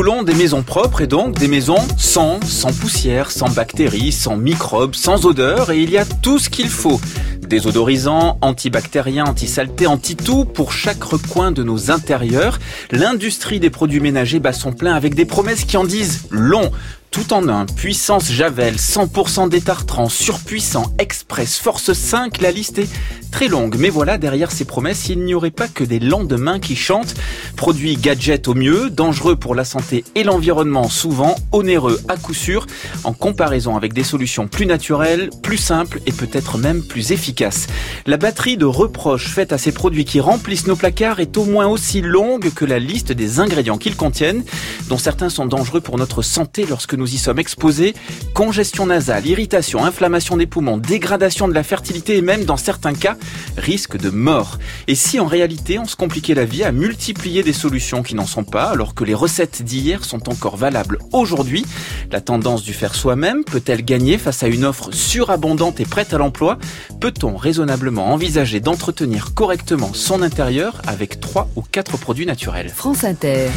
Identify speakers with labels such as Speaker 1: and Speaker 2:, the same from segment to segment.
Speaker 1: voulons des maisons propres et donc des maisons sans, sans poussière, sans bactéries, sans microbes, sans odeur et il y a tout ce qu'il faut. Désodorisant, antibactérien, anti-saleté, anti-tout pour chaque recoin de nos intérieurs. L'industrie des produits ménagers bat son plein avec des promesses qui en disent long tout en un, puissance Javel, 100% détartrant, surpuissant, express, force 5, la liste est très longue. Mais voilà, derrière ces promesses, il n'y aurait pas que des lendemains qui chantent. Produits gadgets au mieux, dangereux pour la santé et l'environnement souvent, onéreux à coup sûr, en comparaison avec des solutions plus naturelles, plus simples et peut-être même plus efficaces. La batterie de reproches faites à ces produits qui remplissent nos placards est au moins aussi longue que la liste des ingrédients qu'ils contiennent, dont certains sont dangereux pour notre santé lorsque nous y sommes exposés. Congestion nasale, irritation, inflammation des poumons, dégradation de la fertilité et même dans certains cas, risque de mort. Et si en réalité on se compliquait la vie à multiplier des solutions qui n'en sont pas, alors que les recettes d'hier sont encore valables aujourd'hui, la tendance du faire soi-même peut-elle gagner face à une offre surabondante et prête à l'emploi? Peut-on raisonnablement envisager d'entretenir correctement son intérieur avec trois ou quatre produits naturels?
Speaker 2: France Inter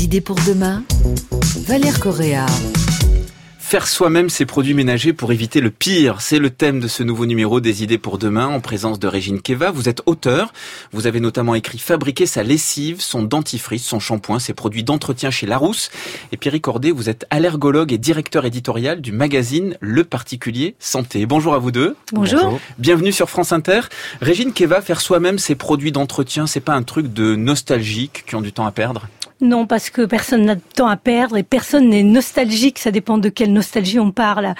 Speaker 2: idées pour demain Valère Correa.
Speaker 1: Faire soi-même ses produits ménagers pour éviter le pire, c'est le thème de ce nouveau numéro des idées pour demain en présence de Régine Keva. Vous êtes auteur, vous avez notamment écrit Fabriquer sa lessive, son dentifrice, son shampoing, ses produits d'entretien chez Larousse. Et Pierre Cordet, vous êtes allergologue et directeur éditorial du magazine Le Particulier Santé. Bonjour à vous deux.
Speaker 3: Bonjour.
Speaker 1: Bienvenue sur France Inter. Régine Keva, faire soi-même ses produits d'entretien, c'est pas un truc de nostalgique qui ont du temps à perdre?
Speaker 3: Non, parce que personne n'a de temps à perdre et personne n'est nostalgique. Ça dépend de quelle nostalgie on parle.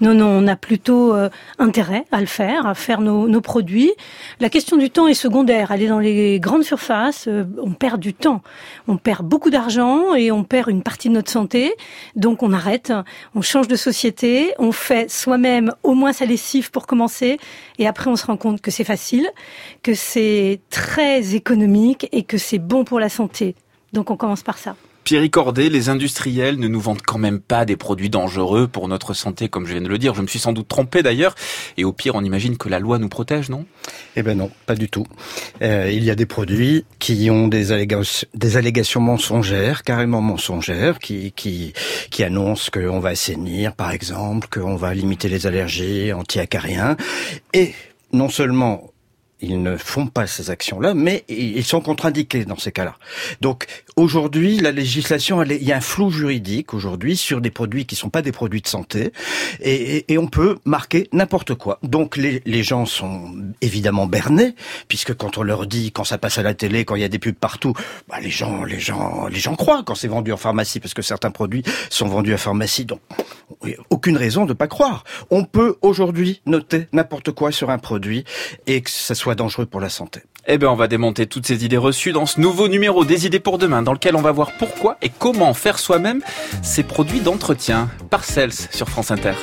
Speaker 3: Non, non, on a plutôt euh, intérêt à le faire, à faire nos, produits. La question du temps est secondaire. Aller dans les grandes surfaces, euh, on perd du temps. On perd beaucoup d'argent et on perd une partie de notre santé. Donc on arrête, on change de société, on fait soi-même au moins sa lessive pour commencer. Et après, on se rend compte que c'est facile, que c'est très économique et que c'est bon pour la santé. Donc on commence par ça.
Speaker 1: Pierre Cordet, les industriels ne nous vendent quand même pas des produits dangereux pour notre santé, comme je viens de le dire. Je me suis sans doute trompé d'ailleurs. Et au pire, on imagine que la loi nous protège, non?
Speaker 4: Eh ben non, pas du tout. Euh, il y a des produits qui ont des allégations, des allégations mensongères, carrément mensongères, qui qui qui annoncent qu'on va assainir, par exemple, qu'on va limiter les allergies anti-acariens. Et non seulement ils ne font pas ces actions-là, mais ils sont contre-indiqués dans ces cas-là. Donc aujourd'hui, la législation, il y a un flou juridique aujourd'hui sur des produits qui ne sont pas des produits de santé, et, on peut marquer n'importe quoi. Donc les, gens sont évidemment bernés, puisque quand on leur dit, quand ça passe à la télé, quand il y a des pubs partout, bah les gens, les gens, les gens croient quand c'est vendu en pharmacie, parce que certains produits sont vendus à pharmacie. Donc aucune raison de pas croire. On peut aujourd'hui noter n'importe quoi sur un produit et que ça soit dangereux pour la santé.
Speaker 1: Eh bien, on va démonter toutes ces idées reçues dans ce nouveau numéro des idées pour demain, dans lequel on va voir pourquoi et comment faire soi-même ces produits d'entretien. Parcels sur France Inter.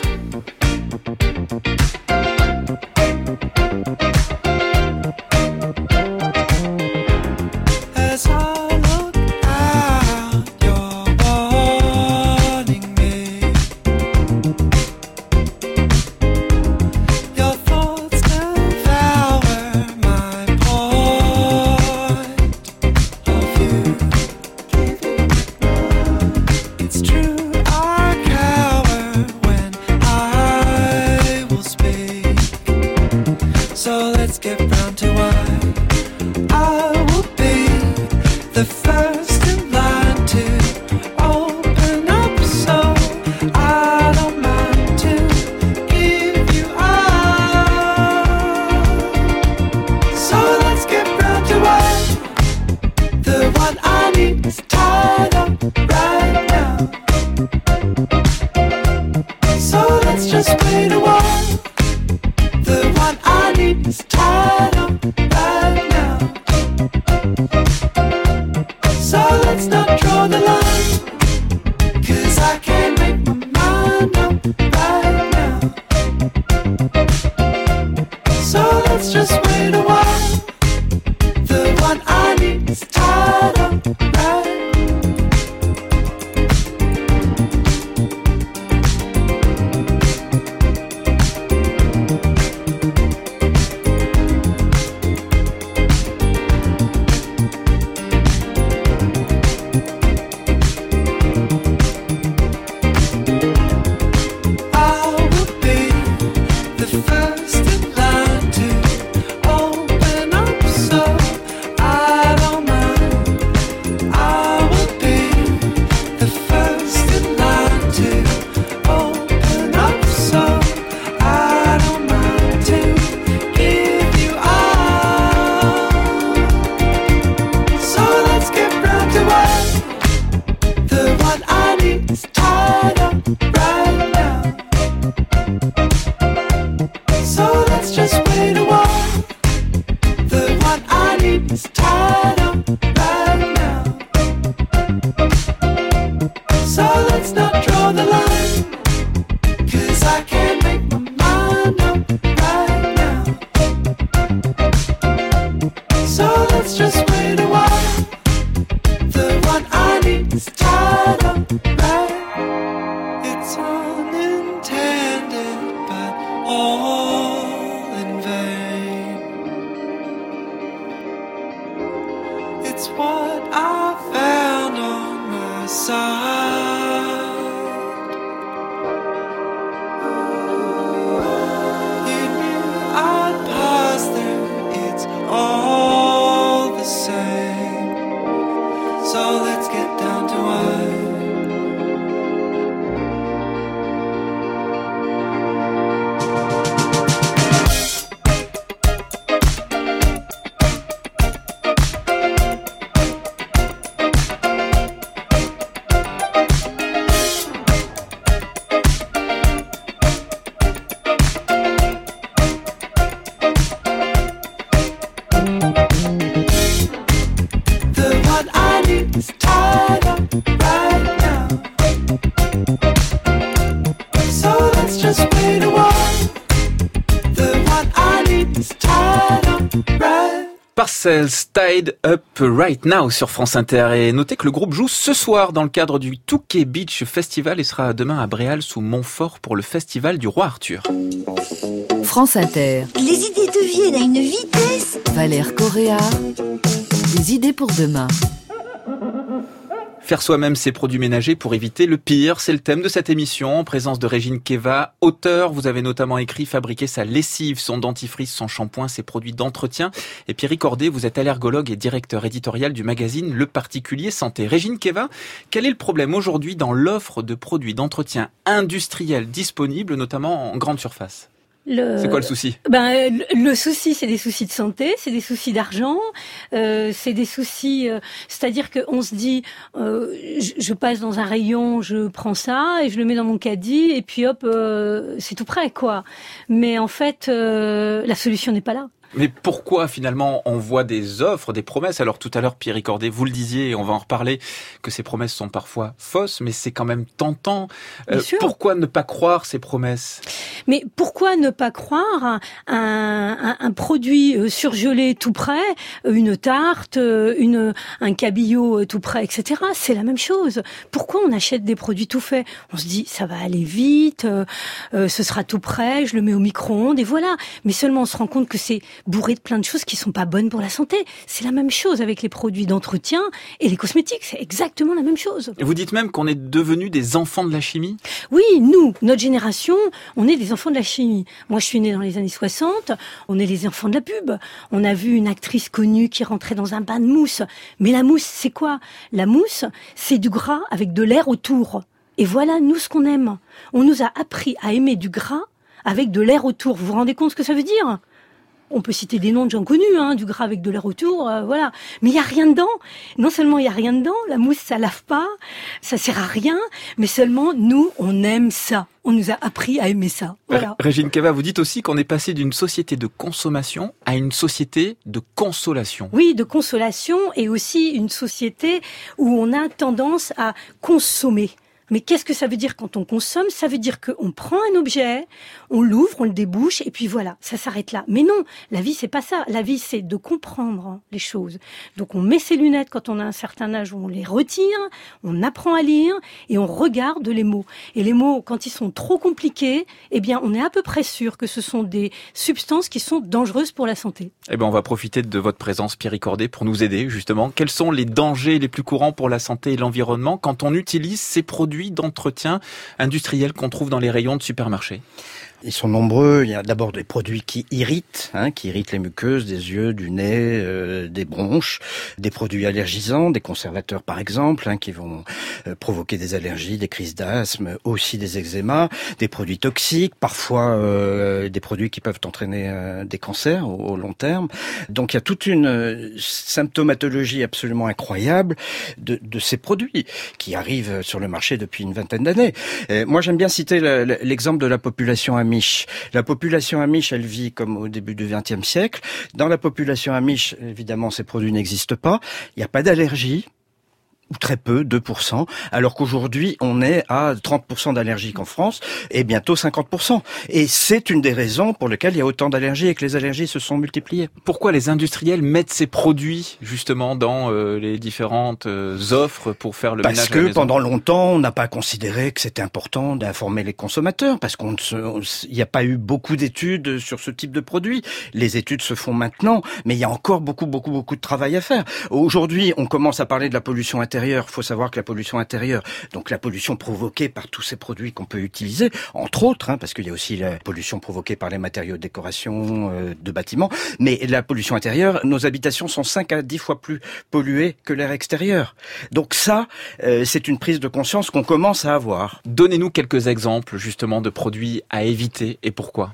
Speaker 1: Tied Up Right Now sur France Inter. Et notez que le groupe joue ce soir dans le cadre du Touquet Beach Festival et sera demain à Bréal sous Montfort pour le festival du Roi Arthur.
Speaker 2: France Inter.
Speaker 5: Les idées deviennent à une vitesse.
Speaker 2: Valère Correa. Des idées pour demain.
Speaker 1: Faire soi-même ses produits ménagers pour éviter le pire, c'est le thème de cette émission, en présence de Régine Keva, auteur. Vous avez notamment écrit Fabriquer sa lessive, son dentifrice, son shampoing, ses produits d'entretien. Et Pierre Cordet, vous êtes allergologue et directeur éditorial du magazine Le Particulier Santé. Régine Keva, quel est le problème aujourd'hui dans l'offre de produits d'entretien industriels disponibles, notamment en grande surface? C'est quoi le souci
Speaker 3: Ben le souci, c'est des soucis de santé, c'est des soucis d'argent, euh, c'est des soucis. Euh, C'est-à-dire qu'on se dit, euh, je, je, passe dans un rayon, je prends ça et je le mets dans mon caddie et puis hop, euh, c'est tout prêt quoi. Mais en fait, euh, la solution n'est pas là.
Speaker 1: Mais pourquoi finalement on voit des offres, des promesses? Alors tout à l'heure, Pierre Cordet, vous le disiez, et on va en reparler, que ces promesses sont parfois fausses, mais c'est quand même tentant. Euh, pourquoi ne pas croire ces promesses?
Speaker 3: Mais pourquoi ne pas croire un, un, un produit euh, surgelé tout prêt, euh, une tarte, une, un cabillaud tout prêt, etc. C'est la même chose. Pourquoi on achète des produits tout faits? On se dit ça va aller vite, euh, ce sera tout prêt, je le mets au micro-ondes et voilà. Mais seulement on se rend compte que c'est bourré de plein de choses qui sont pas bonnes pour la santé. C'est la même chose avec les produits d'entretien et les cosmétiques. C'est exactement la même chose.
Speaker 1: Et vous dites même qu'on est devenus des enfants de la chimie?
Speaker 3: Oui, nous, notre génération, on est des enfants de la chimie. Moi, je suis née dans les années 60. On est les enfants de la pub. On a vu une actrice connue qui rentrait dans un bain de mousse. Mais la mousse, c'est quoi? La mousse, c'est du gras avec de l'air autour. Et voilà, nous, ce qu'on aime. On nous a appris à aimer du gras avec de l'air autour. Vous vous rendez compte ce que ça veut dire? On peut citer des noms de gens connus, hein, du gras avec de l'air autour, euh, voilà. Mais il y a rien dedans. Non seulement il y a rien dedans, la mousse ça lave pas, ça sert à rien, mais seulement nous on aime ça. On nous a appris à aimer ça. Voilà.
Speaker 1: Régine Cava, vous dites aussi qu'on est passé d'une société de consommation à une société de consolation.
Speaker 3: Oui, de consolation et aussi une société où on a tendance à consommer. Mais qu'est-ce que ça veut dire quand on consomme? Ça veut dire qu'on prend un objet, on l'ouvre, on le débouche, et puis voilà, ça s'arrête là. Mais non, la vie c'est pas ça. La vie c'est de comprendre les choses. Donc on met ses lunettes quand on a un certain âge, on les retire, on apprend à lire et on regarde les mots. Et les mots, quand ils sont trop compliqués, eh bien on est à peu près sûr que ce sont des substances qui sont dangereuses pour la santé.
Speaker 1: Eh bien on va profiter de votre présence, Pierre Cordet, pour nous aider justement. Quels sont les dangers les plus courants pour la santé et l'environnement quand on utilise ces d'entretien industriel qu'on trouve dans les rayons de supermarchés
Speaker 4: ils sont nombreux. Il y a d'abord des produits qui irritent, hein, qui irritent les muqueuses des yeux, du nez, euh, des bronches, des produits allergisants, des conservateurs par exemple, hein, qui vont euh, provoquer des allergies, des crises d'asthme, aussi des eczémas, des produits toxiques, parfois euh, des produits qui peuvent entraîner des cancers au, long terme. Donc il y a toute une symptomatologie absolument incroyable de, de, ces produits qui arrivent sur le marché depuis une vingtaine d'années. Moi j'aime bien citer l'exemple de la population la population amish, elle vit comme au début du XXe siècle. Dans la population amish, évidemment, ces produits n'existent pas. Il n'y a pas d'allergie ou très peu, 2%, alors qu'aujourd'hui on est à 30% d'allergiques en France et bientôt 50%. Et c'est une des raisons pour lesquelles il y a autant d'allergies et que les allergies se sont multipliées.
Speaker 1: Pourquoi les industriels mettent ces produits justement dans euh, les différentes euh, offres pour faire le
Speaker 4: parce
Speaker 1: ménage
Speaker 4: Parce que pendant longtemps on n'a pas considéré que c'était important d'informer les consommateurs parce qu'on il n'y a pas eu beaucoup d'études sur ce type de produits. Les études se font maintenant, mais il y a encore beaucoup beaucoup beaucoup de travail à faire. Aujourd'hui on commence à parler de la pollution intérieure il faut savoir que la pollution intérieure, donc la pollution provoquée par tous ces produits qu'on peut utiliser, entre autres, hein, parce qu'il y a aussi la pollution provoquée par les matériaux de décoration euh, de bâtiments, mais la pollution intérieure, nos habitations sont 5 à 10 fois plus polluées que l'air extérieur. Donc ça, euh, c'est une prise de conscience qu'on commence à avoir.
Speaker 1: Donnez-nous quelques exemples justement de produits à éviter et pourquoi.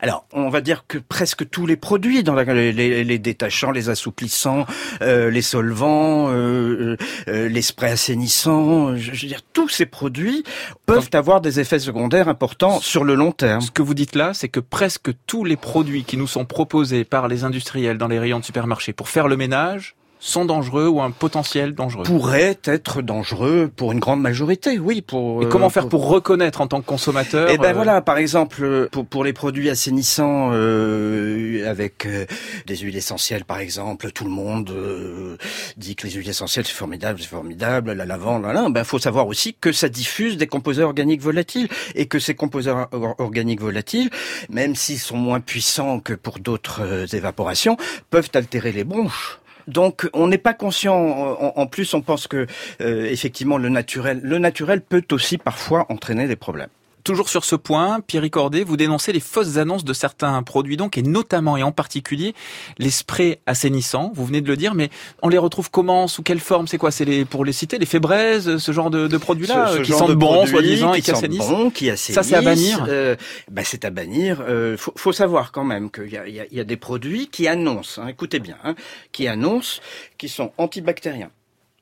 Speaker 4: Alors, on va dire que presque tous les produits, dans les, détachants, les assouplissants, euh, les solvants, euh, euh, les sprays assainissants, je, veux dire, tous ces produits peuvent avoir des effets secondaires importants sur le long terme.
Speaker 1: Ce que vous dites là, c'est que presque tous les produits qui nous sont proposés par les industriels dans les rayons de supermarché pour faire le ménage sont dangereux ou un potentiel dangereux
Speaker 4: Pourrait être dangereux pour une grande majorité, oui. Pour,
Speaker 1: Et comment faire pour reconnaître en tant que consommateur
Speaker 4: Eh ben voilà, par exemple, pour, pour les produits assainissants euh, avec euh, des huiles essentielles, par exemple, tout le monde euh, dit que les huiles essentielles c'est formidable, c'est formidable, la lavande, là, là. Ben faut savoir aussi que ça diffuse des composés organiques volatiles et que ces composés organiques volatiles, même s'ils sont moins puissants que pour d'autres évaporations, peuvent altérer les bronches. Donc on n'est pas conscient. En, plus, on pense que effectivement le naturel, le naturel peut aussi parfois entraîner des problèmes.
Speaker 1: Toujours sur ce point, Pierre Cordet, vous dénoncez les fausses annonces de certains produits donc, et notamment et en particulier les sprays assainissants. Vous venez de le dire, mais on les retrouve comment Sous quelle forme C'est quoi C'est les, pour les citer, les fébraises, ce genre de, de produits-là, qui sentent bon, soi-disant, et qui assainissent
Speaker 4: bon, qui assainissent.
Speaker 1: Ça, c'est à bannir euh,
Speaker 4: bah, C'est à bannir. Euh, faut, faut, savoir quand même qu'il y a, des produits qui annoncent, hein, écoutez bien, hein, qui annoncent qui sont antibactériens,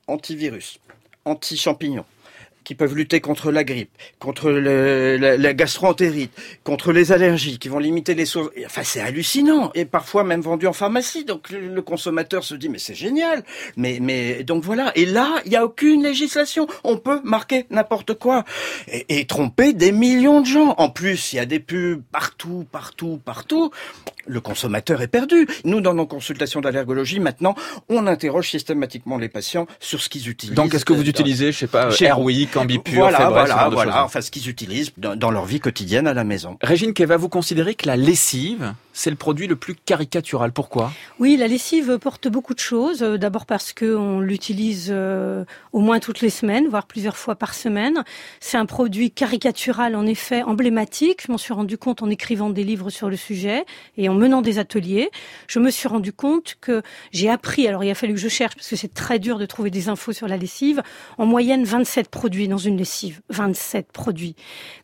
Speaker 4: antivirus, anti-champignons, qui peuvent lutter contre la grippe, contre le, la, gastroentérite, contre les allergies, qui vont limiter les sources. Enfin, c'est hallucinant et parfois même vendu en pharmacie. Donc le, consommateur se dit mais c'est génial. Mais mais donc voilà. Et là, il y a aucune législation. On peut marquer n'importe quoi et, et tromper des millions de gens. En plus, il y a des pubs partout, partout, partout le consommateur est perdu. Nous, dans nos consultations d'allergologie, maintenant, on interroge systématiquement les patients sur ce qu'ils utilisent.
Speaker 1: Donc, est-ce que vous utilisez, je sais pas, Airwick, Ambipure,
Speaker 4: voilà, voilà, voilà, enfin, ce qu'ils utilisent dans, dans, leur vie quotidienne à la maison.
Speaker 1: Régine Keva, vous considérez que la lessive, c'est le produit le plus caricatural. Pourquoi?
Speaker 3: Oui, la lessive porte beaucoup de choses. D'abord parce qu'on l'utilise euh, au moins toutes les semaines, voire plusieurs fois par semaine. C'est un produit caricatural, en effet, emblématique. Je m'en suis rendu compte en écrivant des livres sur le sujet et en menant des ateliers. Je me suis rendu compte que j'ai appris, alors il a fallu que je cherche parce que c'est très dur de trouver des infos sur la lessive, en moyenne 27 produits dans une lessive. 27 produits.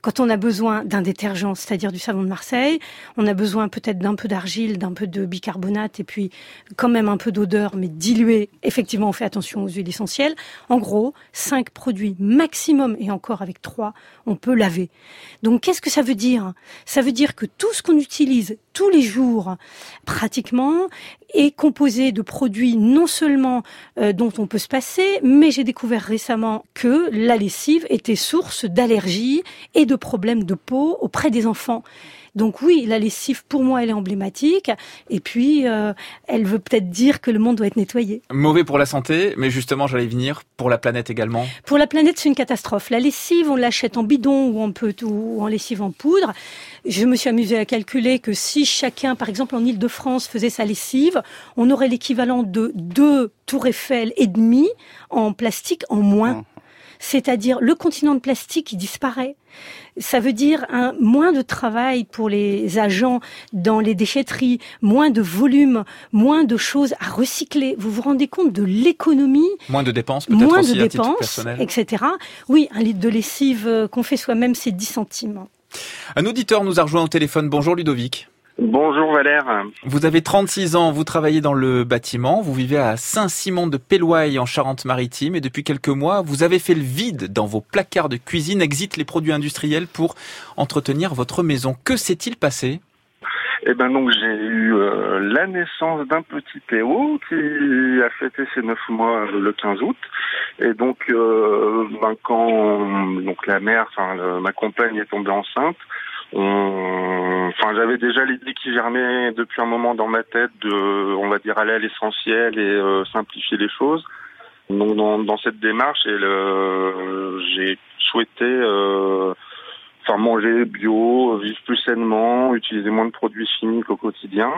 Speaker 3: Quand on a besoin d'un détergent, c'est-à-dire du savon de Marseille, on a besoin peut-être d'un peu d'argile, d'un peu de bicarbonate et puis quand même un peu d'odeur, mais dilué. Effectivement, on fait attention aux huiles essentielles. En gros, 5 produits maximum et encore avec 3, on peut laver. Donc qu'est-ce que ça veut dire? Ça veut dire que tout ce qu'on utilise tous les jours, pratiquement, est composé de produits non seulement euh, dont on peut se passer, mais j'ai découvert récemment que la lessive était source d'allergies et de problèmes de peau auprès des enfants. Donc oui, la lessive, pour moi, elle est emblématique. Et puis, euh, elle veut peut-être dire que le monde doit être nettoyé.
Speaker 1: Mauvais pour la santé, mais justement, j'allais venir, pour la planète également.
Speaker 3: Pour la planète, c'est une catastrophe. La lessive, on l'achète en bidon ou en, peut, ou en lessive en poudre. Je me suis amusée à calculer que si chacun, par exemple en Ile-de-France, faisait sa lessive, on aurait l'équivalent de deux tours Eiffel et demi en plastique en moins. Mmh. C'est-à-dire le continent de plastique qui disparaît. Ça veut dire un moins de travail pour les agents dans les déchetteries, moins de volume, moins de choses à recycler. Vous vous rendez compte de l'économie?
Speaker 1: Moins de dépenses, peut-être
Speaker 3: moins
Speaker 1: aussi
Speaker 3: de dépenses, etc. Oui, un litre de lessive euh, qu'on fait soi-même, c'est 10 centimes.
Speaker 1: Un auditeur nous a rejoint au téléphone. Bonjour Ludovic.
Speaker 6: Bonjour Valère.
Speaker 1: Vous avez 36 ans, vous travaillez dans le bâtiment, vous vivez à Saint-Simon de Péloaille en Charente-Maritime et depuis quelques mois, vous avez fait le vide dans vos placards de cuisine, exit les produits industriels pour entretenir votre maison. Que s'est-il passé?
Speaker 6: Eh ben donc j'ai eu euh, la naissance d'un petit Théo qui a fêté ses neuf mois le 15 août et donc euh, ben, quand donc la mère, enfin ma compagne est tombée enceinte, enfin, j'avais déjà l'idée qui germait depuis un moment dans ma tête de, on va dire, aller à l'essentiel et euh, simplifier les choses. Donc, dans, cette démarche, j'ai souhaité, euh, manger bio, vivre plus sainement, utiliser moins de produits chimiques au quotidien.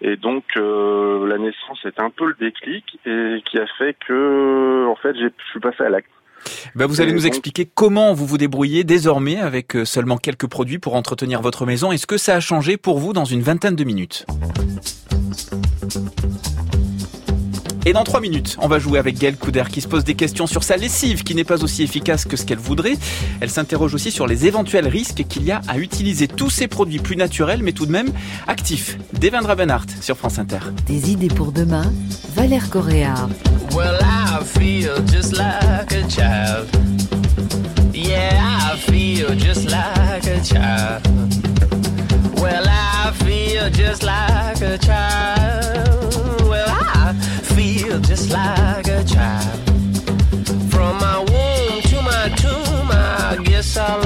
Speaker 6: Et donc, euh, la naissance est un peu le déclic et qui a fait que, en fait, je suis passé à l'acte.
Speaker 1: Ben vous allez nous expliquer comment vous vous débrouillez désormais avec euh, seulement quelques produits pour entretenir votre maison. Est-ce que ça a changé pour vous dans une vingtaine de minutes? Et dans trois minutes, on va jouer avec Gaëlle Couder qui se pose des questions sur sa lessive qui n'est pas aussi efficace que ce qu'elle voudrait. Elle s'interroge aussi sur les éventuels risques qu'il y a à utiliser tous ces produits plus naturels mais tout de même actifs. Devendra Benhart sur France Inter.
Speaker 2: Des idées pour demain, Valère Correa.
Speaker 7: Well, I feel just like a child. Yeah, I feel just like a child. Well, I feel just like a child. sala.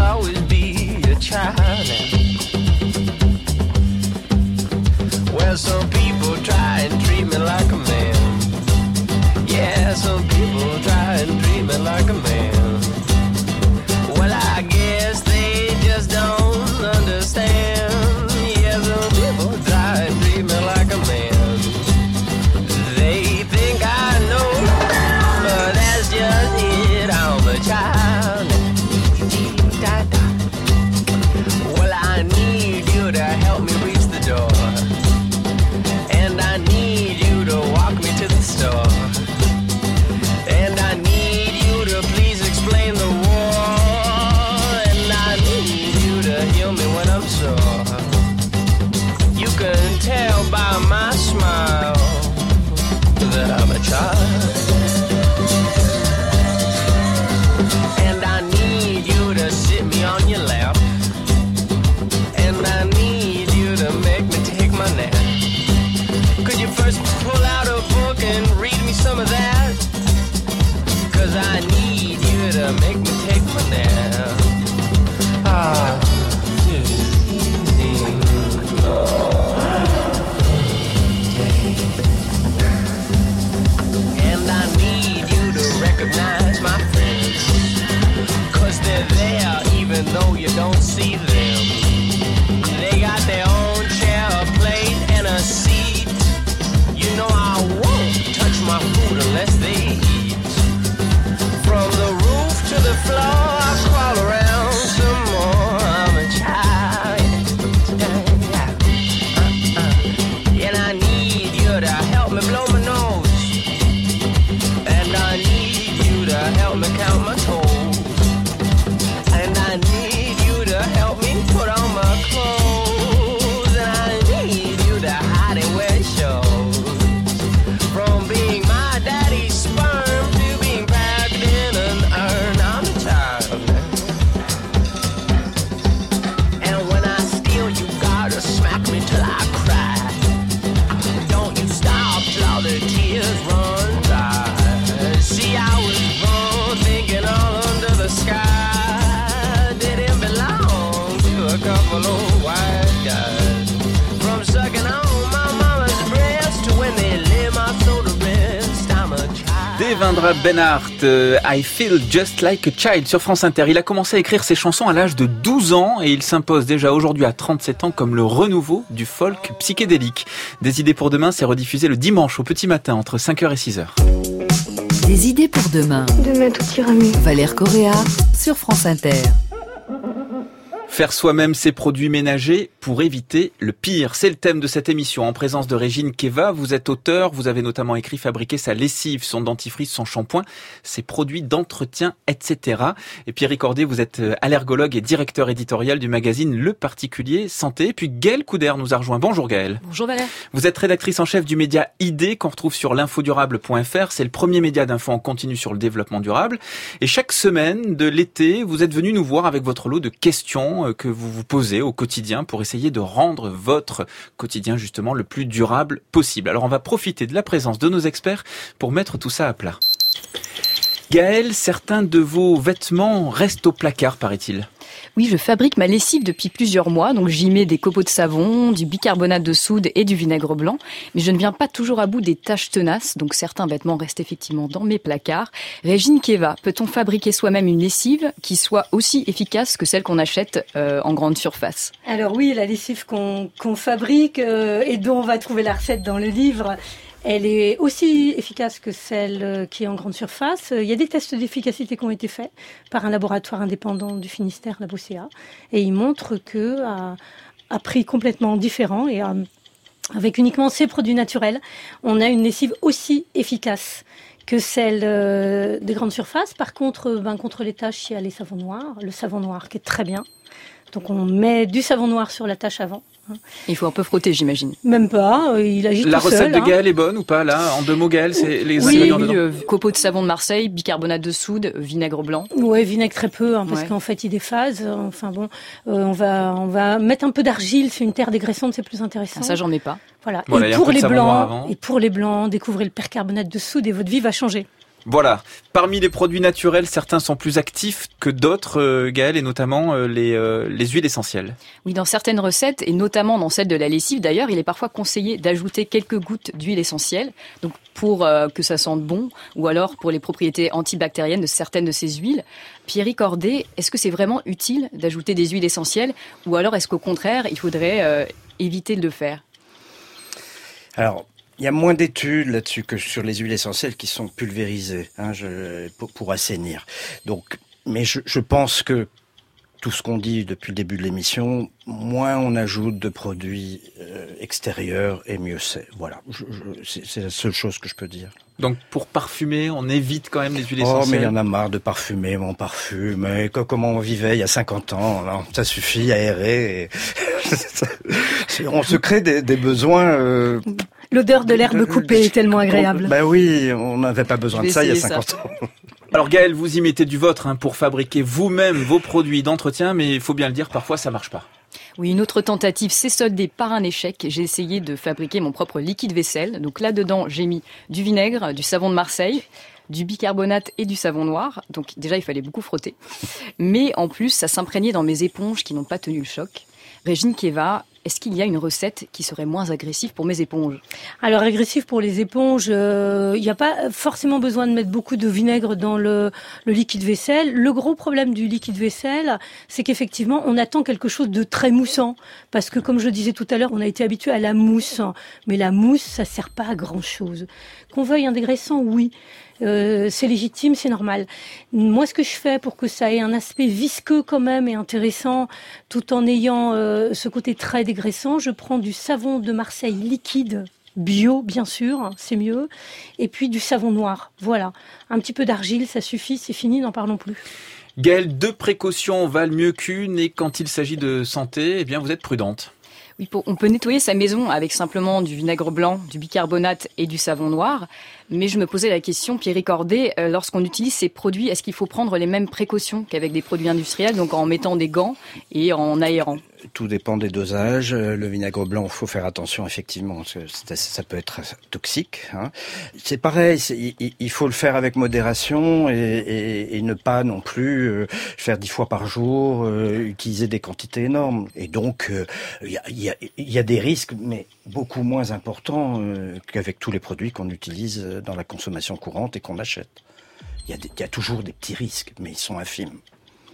Speaker 7: Euh, I Feel Just Like a Child sur France Inter. Il a commencé à écrire ses chansons à l'âge de 12 ans et il s'impose déjà aujourd'hui à 37 ans comme le renouveau du folk psychédélique. Des idées pour demain, c'est rediffusé le dimanche au petit matin entre 5h et 6h.
Speaker 2: Des idées pour demain.
Speaker 8: Demain tout ira mieux.
Speaker 2: Valère Correa sur France Inter.
Speaker 7: Faire soi-même ses produits ménagers pour éviter le pire. C'est le thème de cette émission. En présence de Régine Keva, vous êtes auteur, vous avez notamment écrit Fabriquer sa lessive, son dentifrice, son shampoing, ses produits d'entretien, etc. Et Pierre Cordier, vous êtes euh, allergologue et directeur éditorial du magazine Le Particulier Santé. Et puis Gaëlle Couder nous a rejoint. Bonjour Gaëlle.
Speaker 9: Bonjour Valère.
Speaker 7: Vous êtes rédactrice en chef du média ID qu'on retrouve sur l'infodurable.fr. C'est le premier média d'info en continu sur le développement durable. Et chaque semaine de l'été, vous êtes venu nous voir avec votre lot de questions euh, que vous vous posez au quotidien pour essayer de rendre votre quotidien justement le plus durable possible. Alors on va profiter de la présence de nos experts pour mettre tout ça à plat. Gaël, certains de vos vêtements restent au placard, paraît-il.
Speaker 9: Oui, je fabrique ma lessive depuis plusieurs mois, donc j'y mets des copeaux de savon, du bicarbonate de soude et du vinaigre blanc, mais je ne viens pas toujours à bout des taches tenaces, donc certains vêtements restent effectivement dans mes placards. Régine Keva, peut-on fabriquer soi-même une lessive qui soit aussi efficace que celle qu'on achète euh, en grande surface?
Speaker 3: Alors oui, la lessive qu'on fabrique euh, et dont on va trouver la recette dans le livre, elle est aussi efficace que celle euh, qui est en grande surface. Euh, Il y a des tests d'efficacité qui ont été faits par un laboratoire indépendant du Finistère, la BOCA, et ils montrent que à, prix complètement différent et à- avec uniquement ces produits naturels, on a une lessive aussi efficace que celle euh, des grandes surfaces. Par contre, euh, ben, contre les taches, il y a les savons noirs, le savon noir qui est très bien. Donc on met du savon noir sur la tache avant.
Speaker 9: Il faut un peu frotter, j'imagine.
Speaker 3: Même pas, il agit
Speaker 7: La
Speaker 3: tout
Speaker 7: recette
Speaker 3: seul.
Speaker 7: de
Speaker 3: hein.
Speaker 7: Gaël est bonne ou pas là En deux mots, Gaël, c'est les
Speaker 9: Oui,
Speaker 7: ingrédients
Speaker 9: oui,
Speaker 7: dedans
Speaker 9: euh, copeaux de savon de Marseille, bicarbonate de soude, vinaigre blanc.
Speaker 3: Ouais, vinaigre très peu, hein, parce
Speaker 9: Ouais.
Speaker 3: qu'en fait il déphase. Enfin bon, euh, on va on va mettre un peu d'argile, c'est une terre dégraissante, c'est plus intéressant.
Speaker 9: Ah, ça, j'en ai pas.
Speaker 3: Voilà.
Speaker 7: Voilà,
Speaker 3: et pour les blancs, et pour les blancs, découvrez le percarbonate de soude et votre vie va changer.
Speaker 1: Voilà. Parmi les produits naturels, certains sont plus actifs que d'autres, euh, Gaël, et notamment euh, les, euh, les huiles essentielles.
Speaker 9: Oui, dans certaines recettes, et notamment dans celle de la lessive d'ailleurs, il est parfois conseillé d'ajouter quelques gouttes d'huile essentielle, donc pour euh, que ça sente bon, ou alors pour les propriétés antibactériennes de certaines de ces huiles. Pierre Cordet, est-ce que c'est vraiment utile d'ajouter des huiles essentielles, ou alors est-ce qu'au contraire, il faudrait euh, éviter de le faire?
Speaker 4: Alors, il y a moins d'études là-dessus que sur les huiles essentielles qui sont pulvérisées hein, je, pour, pour assainir. Donc, mais je, je pense que tout ce qu'on dit depuis le début de l'émission, moins on ajoute de produits euh, extérieurs et mieux c'est. Voilà, je- je- c'est la seule chose que je peux dire.
Speaker 1: Donc pour parfumer, on évite quand même les huiles
Speaker 4: Oh, mais il
Speaker 1: essentielles.
Speaker 4: y en a marre de parfumer, mon parfum. Mais co- comment on vivait il y a 50 ans non, Ça suffit, aérer. et- on se crée des, des besoins. euh,
Speaker 3: L'odeur de l'herbe coupée est tellement agréable.
Speaker 4: Bah oui, on n'avait pas besoin de ça il y a
Speaker 9: essayer ça.
Speaker 4: 50 ans.
Speaker 1: Alors Gaël, vous y mettez du vôtre hein, pour fabriquer vous-même vos produits d'entretien, mais il faut bien le dire, parfois ça marche pas.
Speaker 9: Oui, une autre tentative s'est soldée par un échec. J'ai essayé de fabriquer mon propre liquide vaisselle. Donc là-dedans, j'ai mis du vinaigre, du savon de Marseille, du bicarbonate et du savon noir. Donc déjà, il fallait beaucoup frotter. Mais en plus, ça s'imprégnait dans mes éponges qui n'ont pas tenu le choc. Régine Keva, est-ce qu'il y a une recette qui serait moins agressive pour mes éponges?
Speaker 3: Alors agressif pour les éponges, euh, il n'y a pas forcément besoin de mettre beaucoup de vinaigre dans le, le liquide vaisselle. Le gros problème du liquide vaisselle, c'est qu'effectivement, on attend quelque chose de très moussant. Parce que comme je disais tout à l'heure, on a été habitué à la mousse. Mais la mousse, ça sert pas à grand-chose. Qu'on veuille un dégraissant, oui. Euh, c'est légitime, c'est normal. Moi, ce que je fais pour que ça ait un aspect visqueux quand même et intéressant, tout en ayant euh, ce côté très dégraissant, je prends du savon de Marseille liquide bio, bien sûr, hein, c'est mieux, et puis du savon noir. Voilà, un petit peu d'argile, ça suffit, c'est fini, n'en parlons plus.
Speaker 1: Gaël, deux précautions valent mieux qu'une, et quand il s'agit de santé, eh bien vous êtes prudente.
Speaker 9: On peut nettoyer sa maison avec simplement du vinaigre blanc, du bicarbonate et du savon noir. Mais je me posais la question, Pierre Cordet, euh, lorsqu'on utilise ces produits, est-ce qu'il faut prendre les mêmes précautions qu'avec des produits industriels, donc en mettant des gants et en aérant?
Speaker 4: Tout dépend des dosages. Euh, Le vinaigre blanc, faut faire attention effectivement, parce que ça peut être toxique. hein. C'est pareil, il, faut le faire avec modération et, ne pas non plus euh, faire dix fois par jour, euh, utiliser des quantités énormes. Et donc, il y, a, des risques, mais beaucoup moins importants qu'avec tous les produits qu'on utilise dans la consommation courante et qu'on achète. Il y a toujours des petits risques, mais ils sont infimes.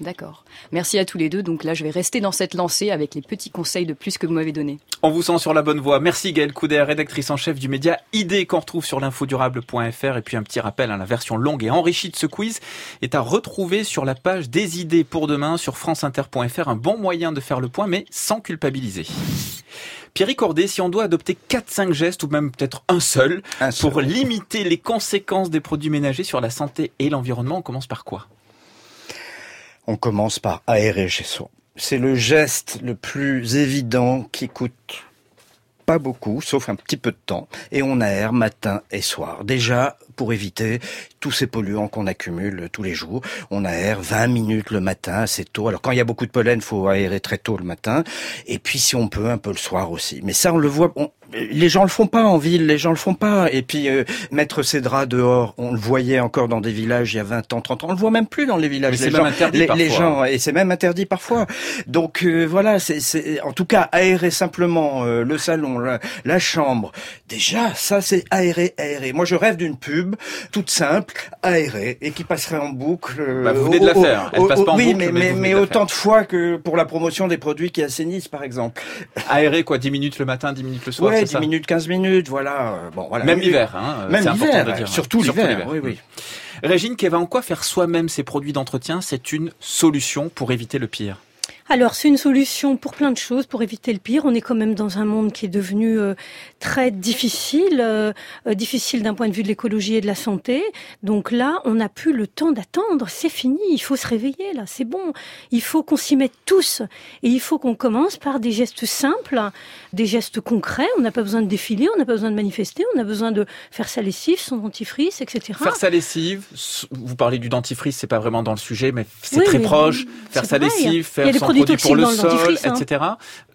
Speaker 9: D'accord. Merci à tous les deux. Donc là, je vais rester dans cette lancée avec les petits conseils de plus que vous m'avez donnés.
Speaker 1: On vous sent sur la bonne voie. Merci Gaëlle Couder, rédactrice en chef du média ID qu'on retrouve sur l'infodurable.fr. Et puis un petit rappel, hein, la version longue et enrichie de ce quiz est à retrouver sur la page des idées pour demain sur franceinter.fr. Un bon moyen de faire le point, mais sans culpabiliser. Pierre Cordet, si on doit adopter 4-5 gestes ou même peut-être un seul
Speaker 4: Un seul.
Speaker 1: pour limiter les conséquences des produits ménagers sur la santé et l'environnement, on commence par quoi?
Speaker 4: On commence par aérer chez soi. C'est le geste le plus évident qui coûte pas beaucoup, sauf un petit peu de temps, et on aère matin et soir. Déjà, pour éviter tous ces polluants qu'on accumule tous les jours, on aère 20 minutes le matin, assez tôt. Alors quand il y a beaucoup de pollen, faut aérer très tôt le matin, et puis si on peut, un peu le soir aussi. Mais ça, on le voit, les gens le font pas en ville, les gens le font pas. Et puis euh, mettre ses draps dehors, on le voyait encore dans des villages il y a 20 ans, 30 ans, on le voit même plus dans les villages. Les
Speaker 1: même
Speaker 4: gens-
Speaker 1: interdit
Speaker 4: les, gens et c'est même interdit parfois. Donc euh, voilà, c'est, en tout cas aérer simplement euh, le salon, la, la chambre. Déjà, ça c'est aérer, aérer. Moi, je rêve d'une pub toute simple, aérer et qui passerait en boucle. euh,
Speaker 1: Bah, vous venez de la faire. Elle passe pas en
Speaker 4: oui,
Speaker 1: boucle,
Speaker 4: mais,
Speaker 1: mais
Speaker 4: mais, mais autant de fois que pour la promotion des produits qui assainissent, par exemple.
Speaker 1: Aérer quoi 10 minutes le matin, 10 minutes le soir,
Speaker 4: ouais,
Speaker 1: c'est
Speaker 4: 10
Speaker 1: ça
Speaker 4: minutes, 15 minutes, voilà. euh, Bon, voilà.
Speaker 1: Même l'hiver, hein,
Speaker 4: Même
Speaker 1: c'est important
Speaker 4: l'hiver,
Speaker 1: de le dire.
Speaker 4: surtout l'hiver. Oui, oui.
Speaker 1: Régine Keva, en quoi faire soi-même ses produits d'entretien, c'est une solution pour éviter le pire?
Speaker 3: Alors, c'est une solution pour plein de choses, pour éviter le pire. On est quand même dans un monde qui est devenu euh, très difficile, euh, euh, difficile d'un point de vue de l'écologie et de la santé. Donc là, on n'a plus le temps d'attendre. C'est fini. Il faut se réveiller, là. C'est bon. Il faut qu'on s'y mette tous. Et il faut qu'on commence par des gestes simples, des gestes concrets. On n'a pas besoin de défiler, on n'a pas besoin de manifester, on a besoin de faire sa lessive, son dentifrice, etc.
Speaker 1: Faire sa lessive, vous parlez du dentifrice, c'est pas vraiment dans le sujet, mais c'est
Speaker 3: Oui,
Speaker 1: très
Speaker 3: mais
Speaker 1: proche. Faire sa
Speaker 3: pareil.
Speaker 1: lessive, faire son
Speaker 3: produits
Speaker 1: produit pour le sol,
Speaker 3: hein.
Speaker 1: etc.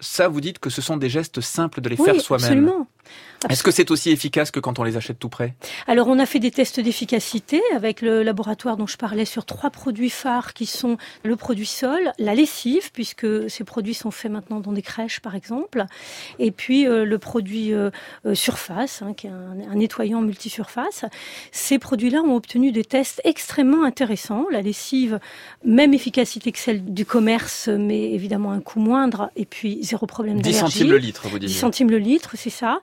Speaker 1: Ça, vous dites que ce sont des gestes simples de les
Speaker 3: Oui,
Speaker 1: faire soi-même.
Speaker 3: absolument.
Speaker 1: Est-ce que c'est aussi efficace que quand on les achète tout près
Speaker 3: Alors, on a fait des tests d'efficacité avec le laboratoire dont je parlais sur trois produits phares qui sont le produit sol, la lessive, puisque ces produits sont faits maintenant dans des crèches, par exemple, et puis euh, le produit euh, euh, surface, hein, qui est un, un nettoyant multisurface. Ces produits-là ont obtenu des tests extrêmement intéressants. La lessive, même efficacité que celle du commerce, mais évidemment un coût moindre, et puis zéro problème
Speaker 1: 10
Speaker 3: d'allergie.
Speaker 1: centimes le litre, vous
Speaker 3: 10
Speaker 1: disiez.
Speaker 3: centimes le litre, c'est ça.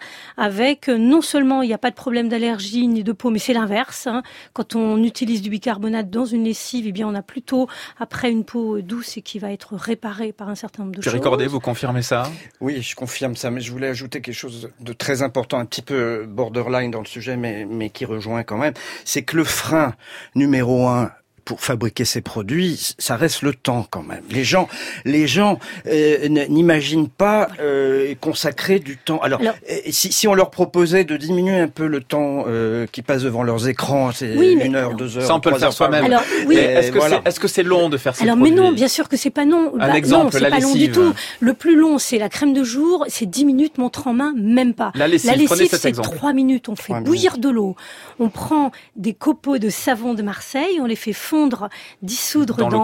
Speaker 3: Avec non seulement il n'y a pas de problème d'allergie ni de peau, mais c'est l'inverse. hein. Quand on utilise du bicarbonate dans une lessive, eh bien on a plutôt après une peau douce et qui va être réparée par un certain nombre de
Speaker 1: Pierre
Speaker 3: choses.
Speaker 1: Cordet, vous confirmez ça?
Speaker 4: Oui, je confirme ça, mais je voulais ajouter quelque chose de très important, un petit peu borderline dans le sujet, mais, mais qui rejoint quand même. C'est que le frein numéro un pour fabriquer ces produits, ça reste le temps quand même. Les gens, les gens euh, n'imaginent pas euh, consacrer du temps. Alors,
Speaker 3: Alors-
Speaker 4: euh, si, si on leur proposait de diminuer un peu le temps euh, qui passe devant leurs écrans, c'est
Speaker 3: Oui,
Speaker 4: une heure, deux heures,
Speaker 1: Ça, on peut le faire soi-même.
Speaker 3: oui,
Speaker 1: Est-ce que
Speaker 4: voilà.
Speaker 1: c'est est-ce que c'est long de faire ces
Speaker 3: Alors
Speaker 1: produits
Speaker 3: mais non, bien sûr que c'est pas non.
Speaker 1: Un
Speaker 3: Bah,
Speaker 1: exemple,
Speaker 3: non, c'est
Speaker 1: la
Speaker 3: pas long du tout. Le plus long, c'est la crème de jour, c'est 10 minutes, montre en main, même pas.
Speaker 1: La lessive,
Speaker 3: La lessive, c'est
Speaker 1: exemple.
Speaker 3: 3 minutes. On fait bouillir de l'eau. On prend des copeaux de savon de Marseille, on les fait fondre, dissoudre
Speaker 1: Dans l'eau
Speaker 3: dans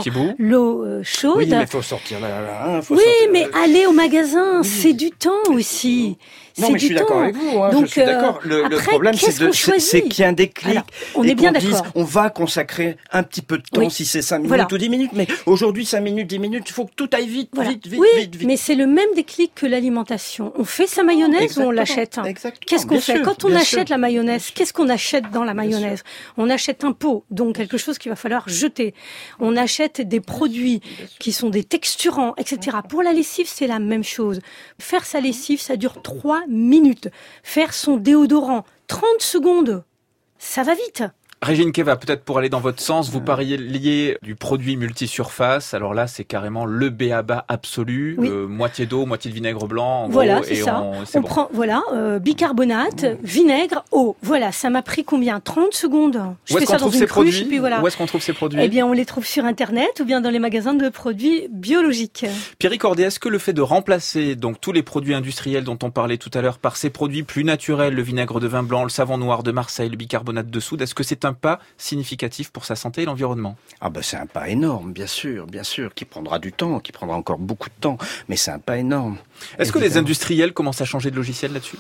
Speaker 3: euh, chaude.
Speaker 4: Oui, mais faut sortir là, là, hein, faut
Speaker 3: Oui,
Speaker 4: sortir-
Speaker 3: mais aller au magasin,
Speaker 4: Oui.
Speaker 3: c'est du temps aussi.
Speaker 4: Non,
Speaker 3: C'est
Speaker 4: mais je suis d'accord avec vous. Hein,
Speaker 3: Donc,
Speaker 4: je suis
Speaker 3: euh,
Speaker 4: d'accord. Le, le
Speaker 3: après,
Speaker 4: problème, c'est qu'il y a un déclic.
Speaker 3: Alors, on
Speaker 4: et
Speaker 3: est bien
Speaker 4: dise,
Speaker 3: d'accord.
Speaker 4: on va consacrer un petit peu de temps,
Speaker 3: Oui.
Speaker 4: si c'est 5 minutes
Speaker 3: Voilà.
Speaker 4: ou 10 minutes. Mais aujourd'hui, 5 minutes, 10 minutes, il faut que tout aille vite,
Speaker 3: Voilà.
Speaker 4: vite, vite,
Speaker 3: oui,
Speaker 4: vite, vite.
Speaker 3: mais c'est le même déclic que l'alimentation. On fait sa mayonnaise ou on l'achète
Speaker 4: exactement,
Speaker 3: Qu'est-ce qu'on fait
Speaker 4: sûr,
Speaker 3: Quand on achète
Speaker 4: sûr.
Speaker 3: la mayonnaise, qu'est-ce qu'on achète dans la mayonnaise On achète un pot, donc quelque chose qu'il va falloir jeter. On achète des produits qui sont des texturants, etc. Pour la lessive, c'est la même chose. Faire sa lessive, ça dure 3 minutes. Faire son déodorant, 30 secondes. Ça va vite.
Speaker 1: Régine Keva, peut-être pour aller dans votre sens, vous parliez du produit multisurface. Alors là, c'est carrément le béaba absolu.
Speaker 3: Oui.
Speaker 1: Euh, moitié d'eau, moitié de vinaigre blanc. En
Speaker 3: Voilà, c'est ça.
Speaker 1: on- c'est
Speaker 3: On
Speaker 1: bon.
Speaker 3: prend, voilà, euh, bicarbonate, vinaigre, eau. Voilà, ça m'a pris combien? 30 secondes. Je
Speaker 1: Où
Speaker 3: fais
Speaker 1: est-ce
Speaker 3: ça
Speaker 1: qu'on
Speaker 3: dans
Speaker 1: trouve
Speaker 3: une
Speaker 1: ces
Speaker 3: cruche,
Speaker 1: produits?
Speaker 3: et puis voilà.
Speaker 1: Où est-ce qu'on trouve ces produits?
Speaker 3: Eh bien, on les trouve sur Internet ou bien dans les magasins de produits biologiques.
Speaker 1: Pierre Cordet, est-ce que le fait de remplacer donc tous les produits industriels dont on parlait tout à l'heure par ces produits plus naturels, le vinaigre de vin blanc, le savon noir de Marseille, le bicarbonate de soude, est-ce que c'est un pas significatif pour sa santé et l'environnement.
Speaker 4: Ah ben c'est un pas énorme, bien sûr, bien sûr, qui prendra du temps, qui prendra encore beaucoup de temps, mais c'est un pas énorme.
Speaker 1: Est-ce que les industriels commencent à changer de logiciel là-dessus?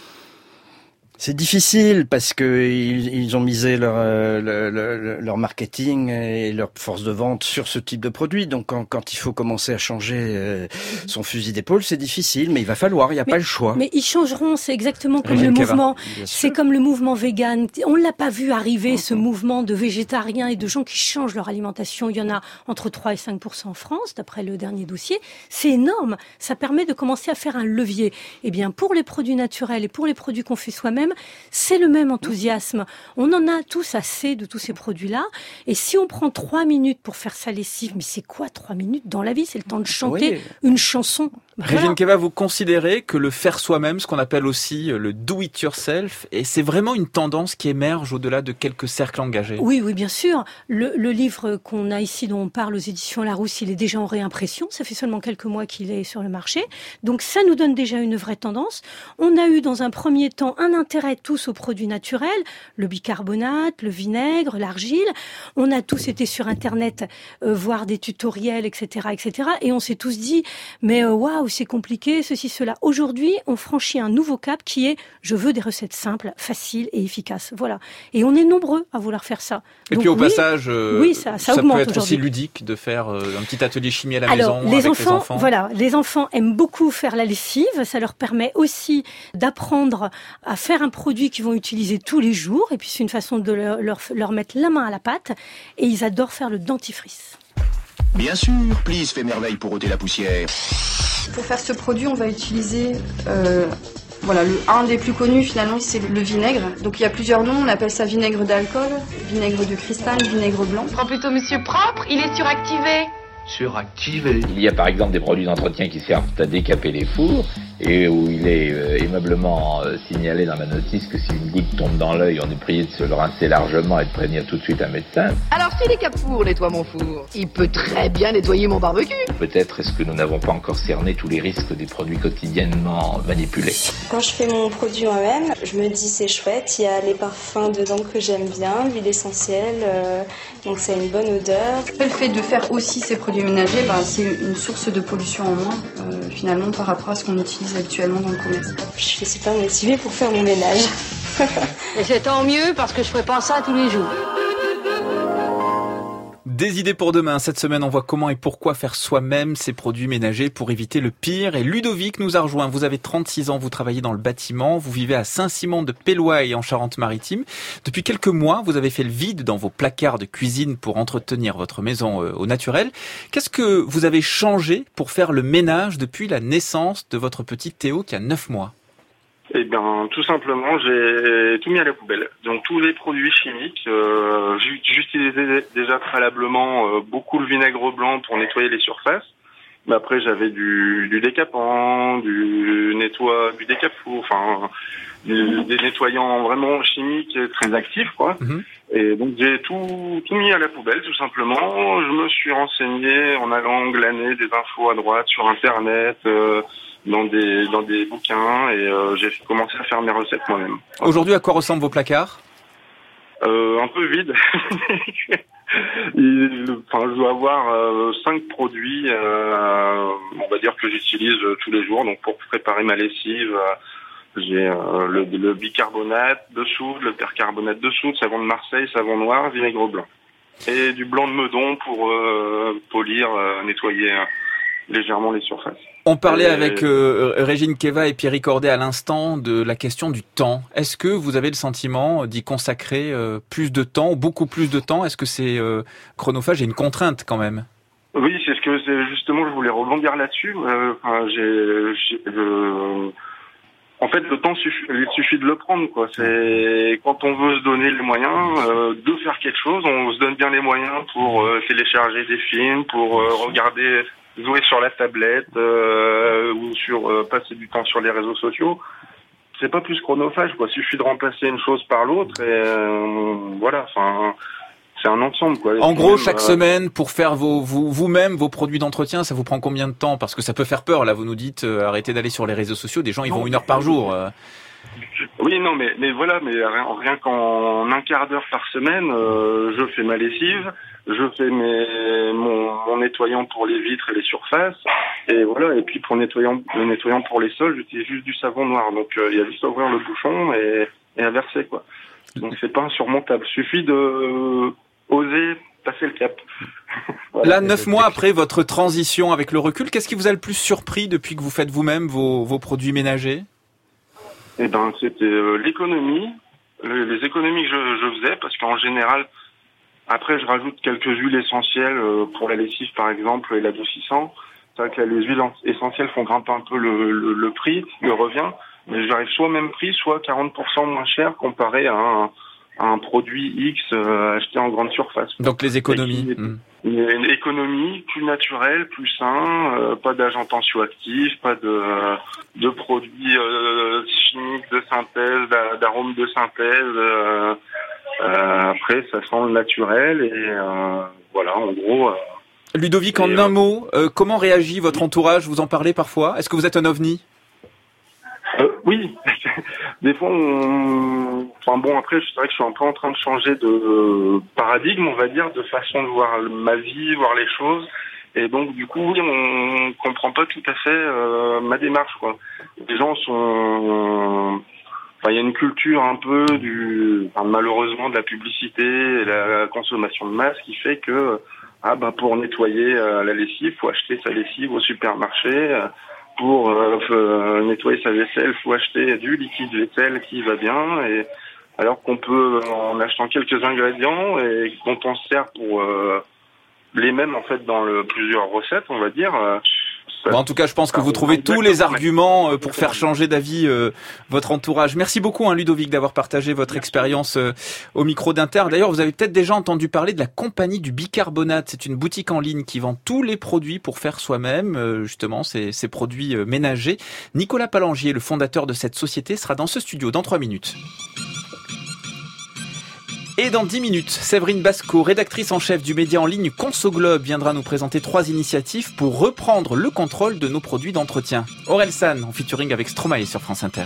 Speaker 4: C'est difficile parce que ils, ils ont misé leur, euh, le- le- leur marketing et leur force de vente sur ce type de produit. Donc quand, quand il faut commencer à changer euh, son fusil d'épaule, c'est difficile, mais il va falloir, il n'y a
Speaker 3: Mais-
Speaker 4: pas le choix.
Speaker 3: Mais ils changeront, c'est exactement comme le mouvement. C'est comme le mouvement vegan. On l'a pas vu arriver, ce mouvement de végétariens et de gens qui changent leur alimentation. Il y en a entre 3 et 5% en France, d'après le dernier dossier. C'est énorme. Ça permet de commencer à faire un levier. Eh bien, pour les produits naturels et pour les produits qu'on fait soi-même, c'est le même enthousiasme. On en a tous assez de tous ces produits-là. Et si on prend trois minutes pour faire sa lessive, mais c'est quoi trois minutes dans la vie? C'est le temps de chanter
Speaker 4: Oui.
Speaker 3: une chanson. Voilà.
Speaker 1: Régine Keva, vous considérez que le faire soi-même, ce qu'on appelle aussi le do it yourself, et c'est vraiment une tendance qui émerge au-delà de quelques cercles engagés?
Speaker 3: Oui, oui, bien sûr. Le, le livre qu'on a ici, dont on parle aux éditions Larousse, il est déjà en réimpression. Ça fait seulement quelques mois qu'il est sur le marché. Donc ça nous donne déjà une vraie tendance. On a eu dans un premier temps un intérêt tous aux produits naturels, le bicarbonate, le vinaigre, l'argile. On a tous été sur Internet euh, voir des tutoriels, etc., etc. Et on s'est tous dit, mais euh, waouh, c'est compliqué, ceci, cela. Aujourd'hui, on franchit un nouveau cap qui est, je veux des recettes simples, faciles et efficaces. Voilà. Et on est nombreux à vouloir faire ça.
Speaker 1: Et
Speaker 3: Donc
Speaker 1: puis au
Speaker 3: oui,
Speaker 1: passage, euh,
Speaker 3: oui, ça- ça
Speaker 1: peut être aussi ludique de faire euh, un petit atelier chimie à la
Speaker 3: Alors,
Speaker 1: maison
Speaker 3: les
Speaker 1: avec
Speaker 3: enfants,
Speaker 1: les enfants.
Speaker 3: voilà, les enfants aiment beaucoup faire la lessive. Ça leur permet aussi d'apprendre à faire un produit qu'ils vont utiliser tous les jours. Et puis c'est une façon de leur, leur, leur mettre la main à la pâte. Et ils adorent faire le dentifrice.
Speaker 10: Bien sûr, Please fait merveille pour ôter la poussière.
Speaker 11: Pour faire ce produit, on va utiliser euh, voilà, le, un des plus connus finalement, c'est le vinaigre. Donc il y a plusieurs noms, on appelle ça vinaigre d'alcool, vinaigre de cristal, vinaigre blanc.
Speaker 12: Prends plutôt Monsieur Propre, il est suractivé.
Speaker 10: Suractivé.
Speaker 13: Il y a par exemple des produits d'entretien qui servent à décaper les fours et où il est euh, aimablement euh, signalé dans la notice que si une goutte tombe dans l'œil, on est prié de se le rincer largement et de prévenir tout de suite un médecin.
Speaker 14: Alors si les Capour nettoient mon four, il peut très bien nettoyer mon barbecue.
Speaker 13: Peut-être est-ce que nous n'avons pas encore cerné tous les risques des produits quotidiennement manipulés.
Speaker 15: Quand je fais mon produit moi-même, je me dis c'est chouette, il y a les parfums dedans que j'aime bien, l'huile essentielle, euh, donc ça a une bonne odeur.
Speaker 11: Le fait de faire aussi ces produits ménagers, bah, c'est une source de pollution en moins, euh, finalement, par rapport à ce qu'on utilise habituellement dans le commerce.
Speaker 15: Je ne suis pas motivée pour faire mon ménage.
Speaker 14: Et c'est tant mieux parce que je ferai pas ça tous les jours.
Speaker 1: Des idées pour demain. Cette semaine, on voit comment et pourquoi faire soi-même ces produits ménagers pour éviter le pire. Et Ludovic nous a rejoint. Vous avez 36 ans, vous travaillez dans le bâtiment, vous vivez à Saint-Simon de Péloy en Charente-Maritime. Depuis quelques mois, vous avez fait le vide dans vos placards de cuisine pour entretenir votre maison euh, au naturel. Qu'est-ce que vous avez changé pour faire le ménage depuis la naissance de votre petit Théo qui a 9 mois?
Speaker 6: Eh bien, tout simplement, j'ai tout mis à la poubelle. Donc tous les produits chimiques, euh, j'u- j'utilisais déjà préalablement euh, beaucoup le vinaigre blanc pour nettoyer les surfaces. Mais après, j'avais du, du décapant, du nettoie, du décapour, enfin du- des nettoyants vraiment chimiques très actifs, quoi. Et donc j'ai tout, tout mis à la poubelle, tout simplement. Je me suis renseigné en allant glaner des infos à droite sur Internet, euh, dans des dans des bouquins, et euh, j'ai commencé à faire mes recettes moi-même.
Speaker 1: Aujourd'hui, à quoi ressemblent vos placards?
Speaker 6: Euh, un peu vide. Enfin, je dois avoir euh, cinq produits, euh, on va dire que j'utilise euh, tous les jours. Donc pour préparer ma lessive, euh, j'ai euh, le, le bicarbonate de soude, le percarbonate de soude, savon de Marseille, savon noir, vinaigre blanc, et du blanc de Meudon pour euh, polir, euh, nettoyer légèrement les surfaces.
Speaker 1: On parlait avec euh, Régine Keva et Pierre Cordet à l'instant de la question du temps. Est-ce que vous avez le sentiment d'y consacrer euh, plus de temps, ou beaucoup plus de temps? Est-ce que c'est euh, chronophage et une contrainte quand même?
Speaker 6: Oui, c'est ce que justement, je voulais rebondir là-dessus. En fait, le temps il suffit de le prendre, quoi. C'est quand on veut se donner les moyens de faire quelque chose, on se donne bien les moyens pour télécharger des films, pour regarder, jouer sur la tablette euh, ou sur euh, passer du temps sur les réseaux sociaux. C'est pas plus chronophage, quoi. Il suffit de remplacer une chose par l'autre et euh, voilà. Enfin, c'est un ensemble, quoi.
Speaker 1: En gros, chaque
Speaker 6: euh,
Speaker 1: semaine, pour faire vos, vous, vous-même vos produits d'entretien, ça vous prend combien de temps? Parce que ça peut faire peur. Là, vous nous dites, euh, arrêtez d'aller sur les réseaux sociaux. Des gens, ils vont une heure par jour. euh.
Speaker 6: Oui, non, mais, mais voilà, mais rien, rien qu'en un quart d'heure par semaine, euh, je fais ma lessive, je fais mes, mon, mon nettoyant pour les vitres et les surfaces, et voilà, et puis pour nettoyant, le nettoyant pour les sols, j'utilise juste du savon noir, donc euh, il y a juste à ouvrir le bouchon et, et à verser, quoi. Donc c'est pas insurmontable, suffit de oser passer le cap.
Speaker 1: Là, neuf mois après votre transition avec le recul, qu'est-ce qui vous a le plus surpris depuis que vous faites vous-même vos, vos produits ménagers?
Speaker 6: Eh ben, c'était euh, l'économie, le- les économies que je, je faisais, parce qu'en général, après, je rajoute quelques huiles essentielles euh, pour la lessive, par exemple, et l'adoucissant. C'est vrai que là, les huiles en- essentielles font grimper un peu le, le, le prix, le revient, mais j'arrive soit au même prix, soit 40% moins cher comparé à un, à un produit X euh, acheté en grande surface.
Speaker 1: Donc les économies. Hmm.
Speaker 6: Une, une économie plus naturelle, plus sain, euh, pas d'agents tensioactifs, pas de, de produits euh, chimiques de synthèse, d'a- d'arômes de synthèse. euh, après, ça sent le naturel et euh, voilà, en gros. euh,
Speaker 1: Ludovic, en un mot, euh, comment réagit votre entourage? Vous en parlez parfois? Est-ce que vous êtes un ovni?
Speaker 6: Euh, oui, des fois, on... enfin bon, après, c'est vrai que je suis un peu en train de changer de paradigme, on va dire, de façon de voir ma vie, voir les choses. Et donc, du coup, oui, on comprend pas tout à fait euh, ma démarche, quoi. Les gens sont... Il y a une culture un peu du... malheureusement, de la publicité et la consommation de masse qui fait que, ah bah, pour nettoyer euh, la lessive, faut acheter sa lessive au supermarché. euh, pour euh, f- nettoyer sa vaisselle, faut acheter du liquide vaisselle qui va bien. Et alors qu'on peut, en achetant quelques ingrédients et quand on se sert pour euh, les mêmes en fait dans le, plusieurs recettes, on va dire, euh,
Speaker 1: Bon, en tout cas, je pense que vous trouvez tous les arguments euh, pour faire changer d'avis euh, votre entourage. Merci beaucoup, hein, Ludovic, d'avoir partagé votre expérience euh, au micro d'Inter. D'ailleurs, vous avez peut-être déjà entendu parler de la compagnie du bicarbonate. C'est une boutique en ligne qui vend tous les produits pour faire soi-même, euh, justement, ces, ces produits euh, ménagers. Nicolas Palangier, le fondateur de cette société, sera dans ce studio dans trois minutes. Et dans 10 minutes, Séverine Basco, rédactrice en chef du média en ligne Consoglobe, viendra nous présenter trois initiatives pour reprendre le contrôle de nos produits d'entretien. Aurel San, en featuring avec Stromae sur France Inter.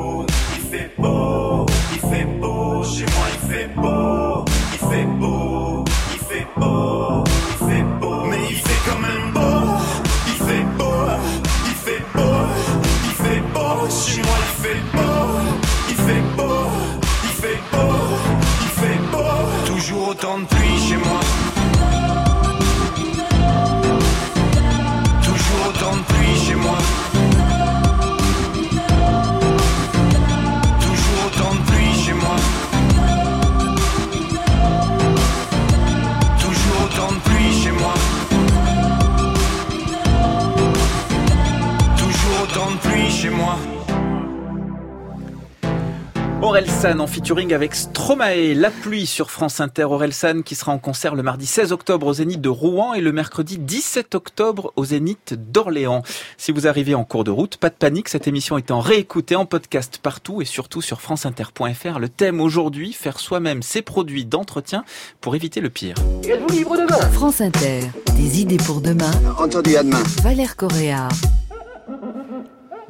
Speaker 1: Aurel San en featuring avec Stromae, La pluie sur France Inter. Aurel San qui sera en concert le mardi 16 octobre au Zénith de Rouen et le mercredi 17 octobre au Zénith d'Orléans. Si vous arrivez en cours de route, pas de panique, cette émission est en réécoutée en podcast partout et surtout sur franceinter.fr. Le thème aujourd'hui, faire soi-même ses produits d'entretien pour éviter le pire.
Speaker 2: Êtes-vous libre demain? France Inter. Des idées pour demain.
Speaker 16: Entendu, à demain.
Speaker 2: Valère Correa.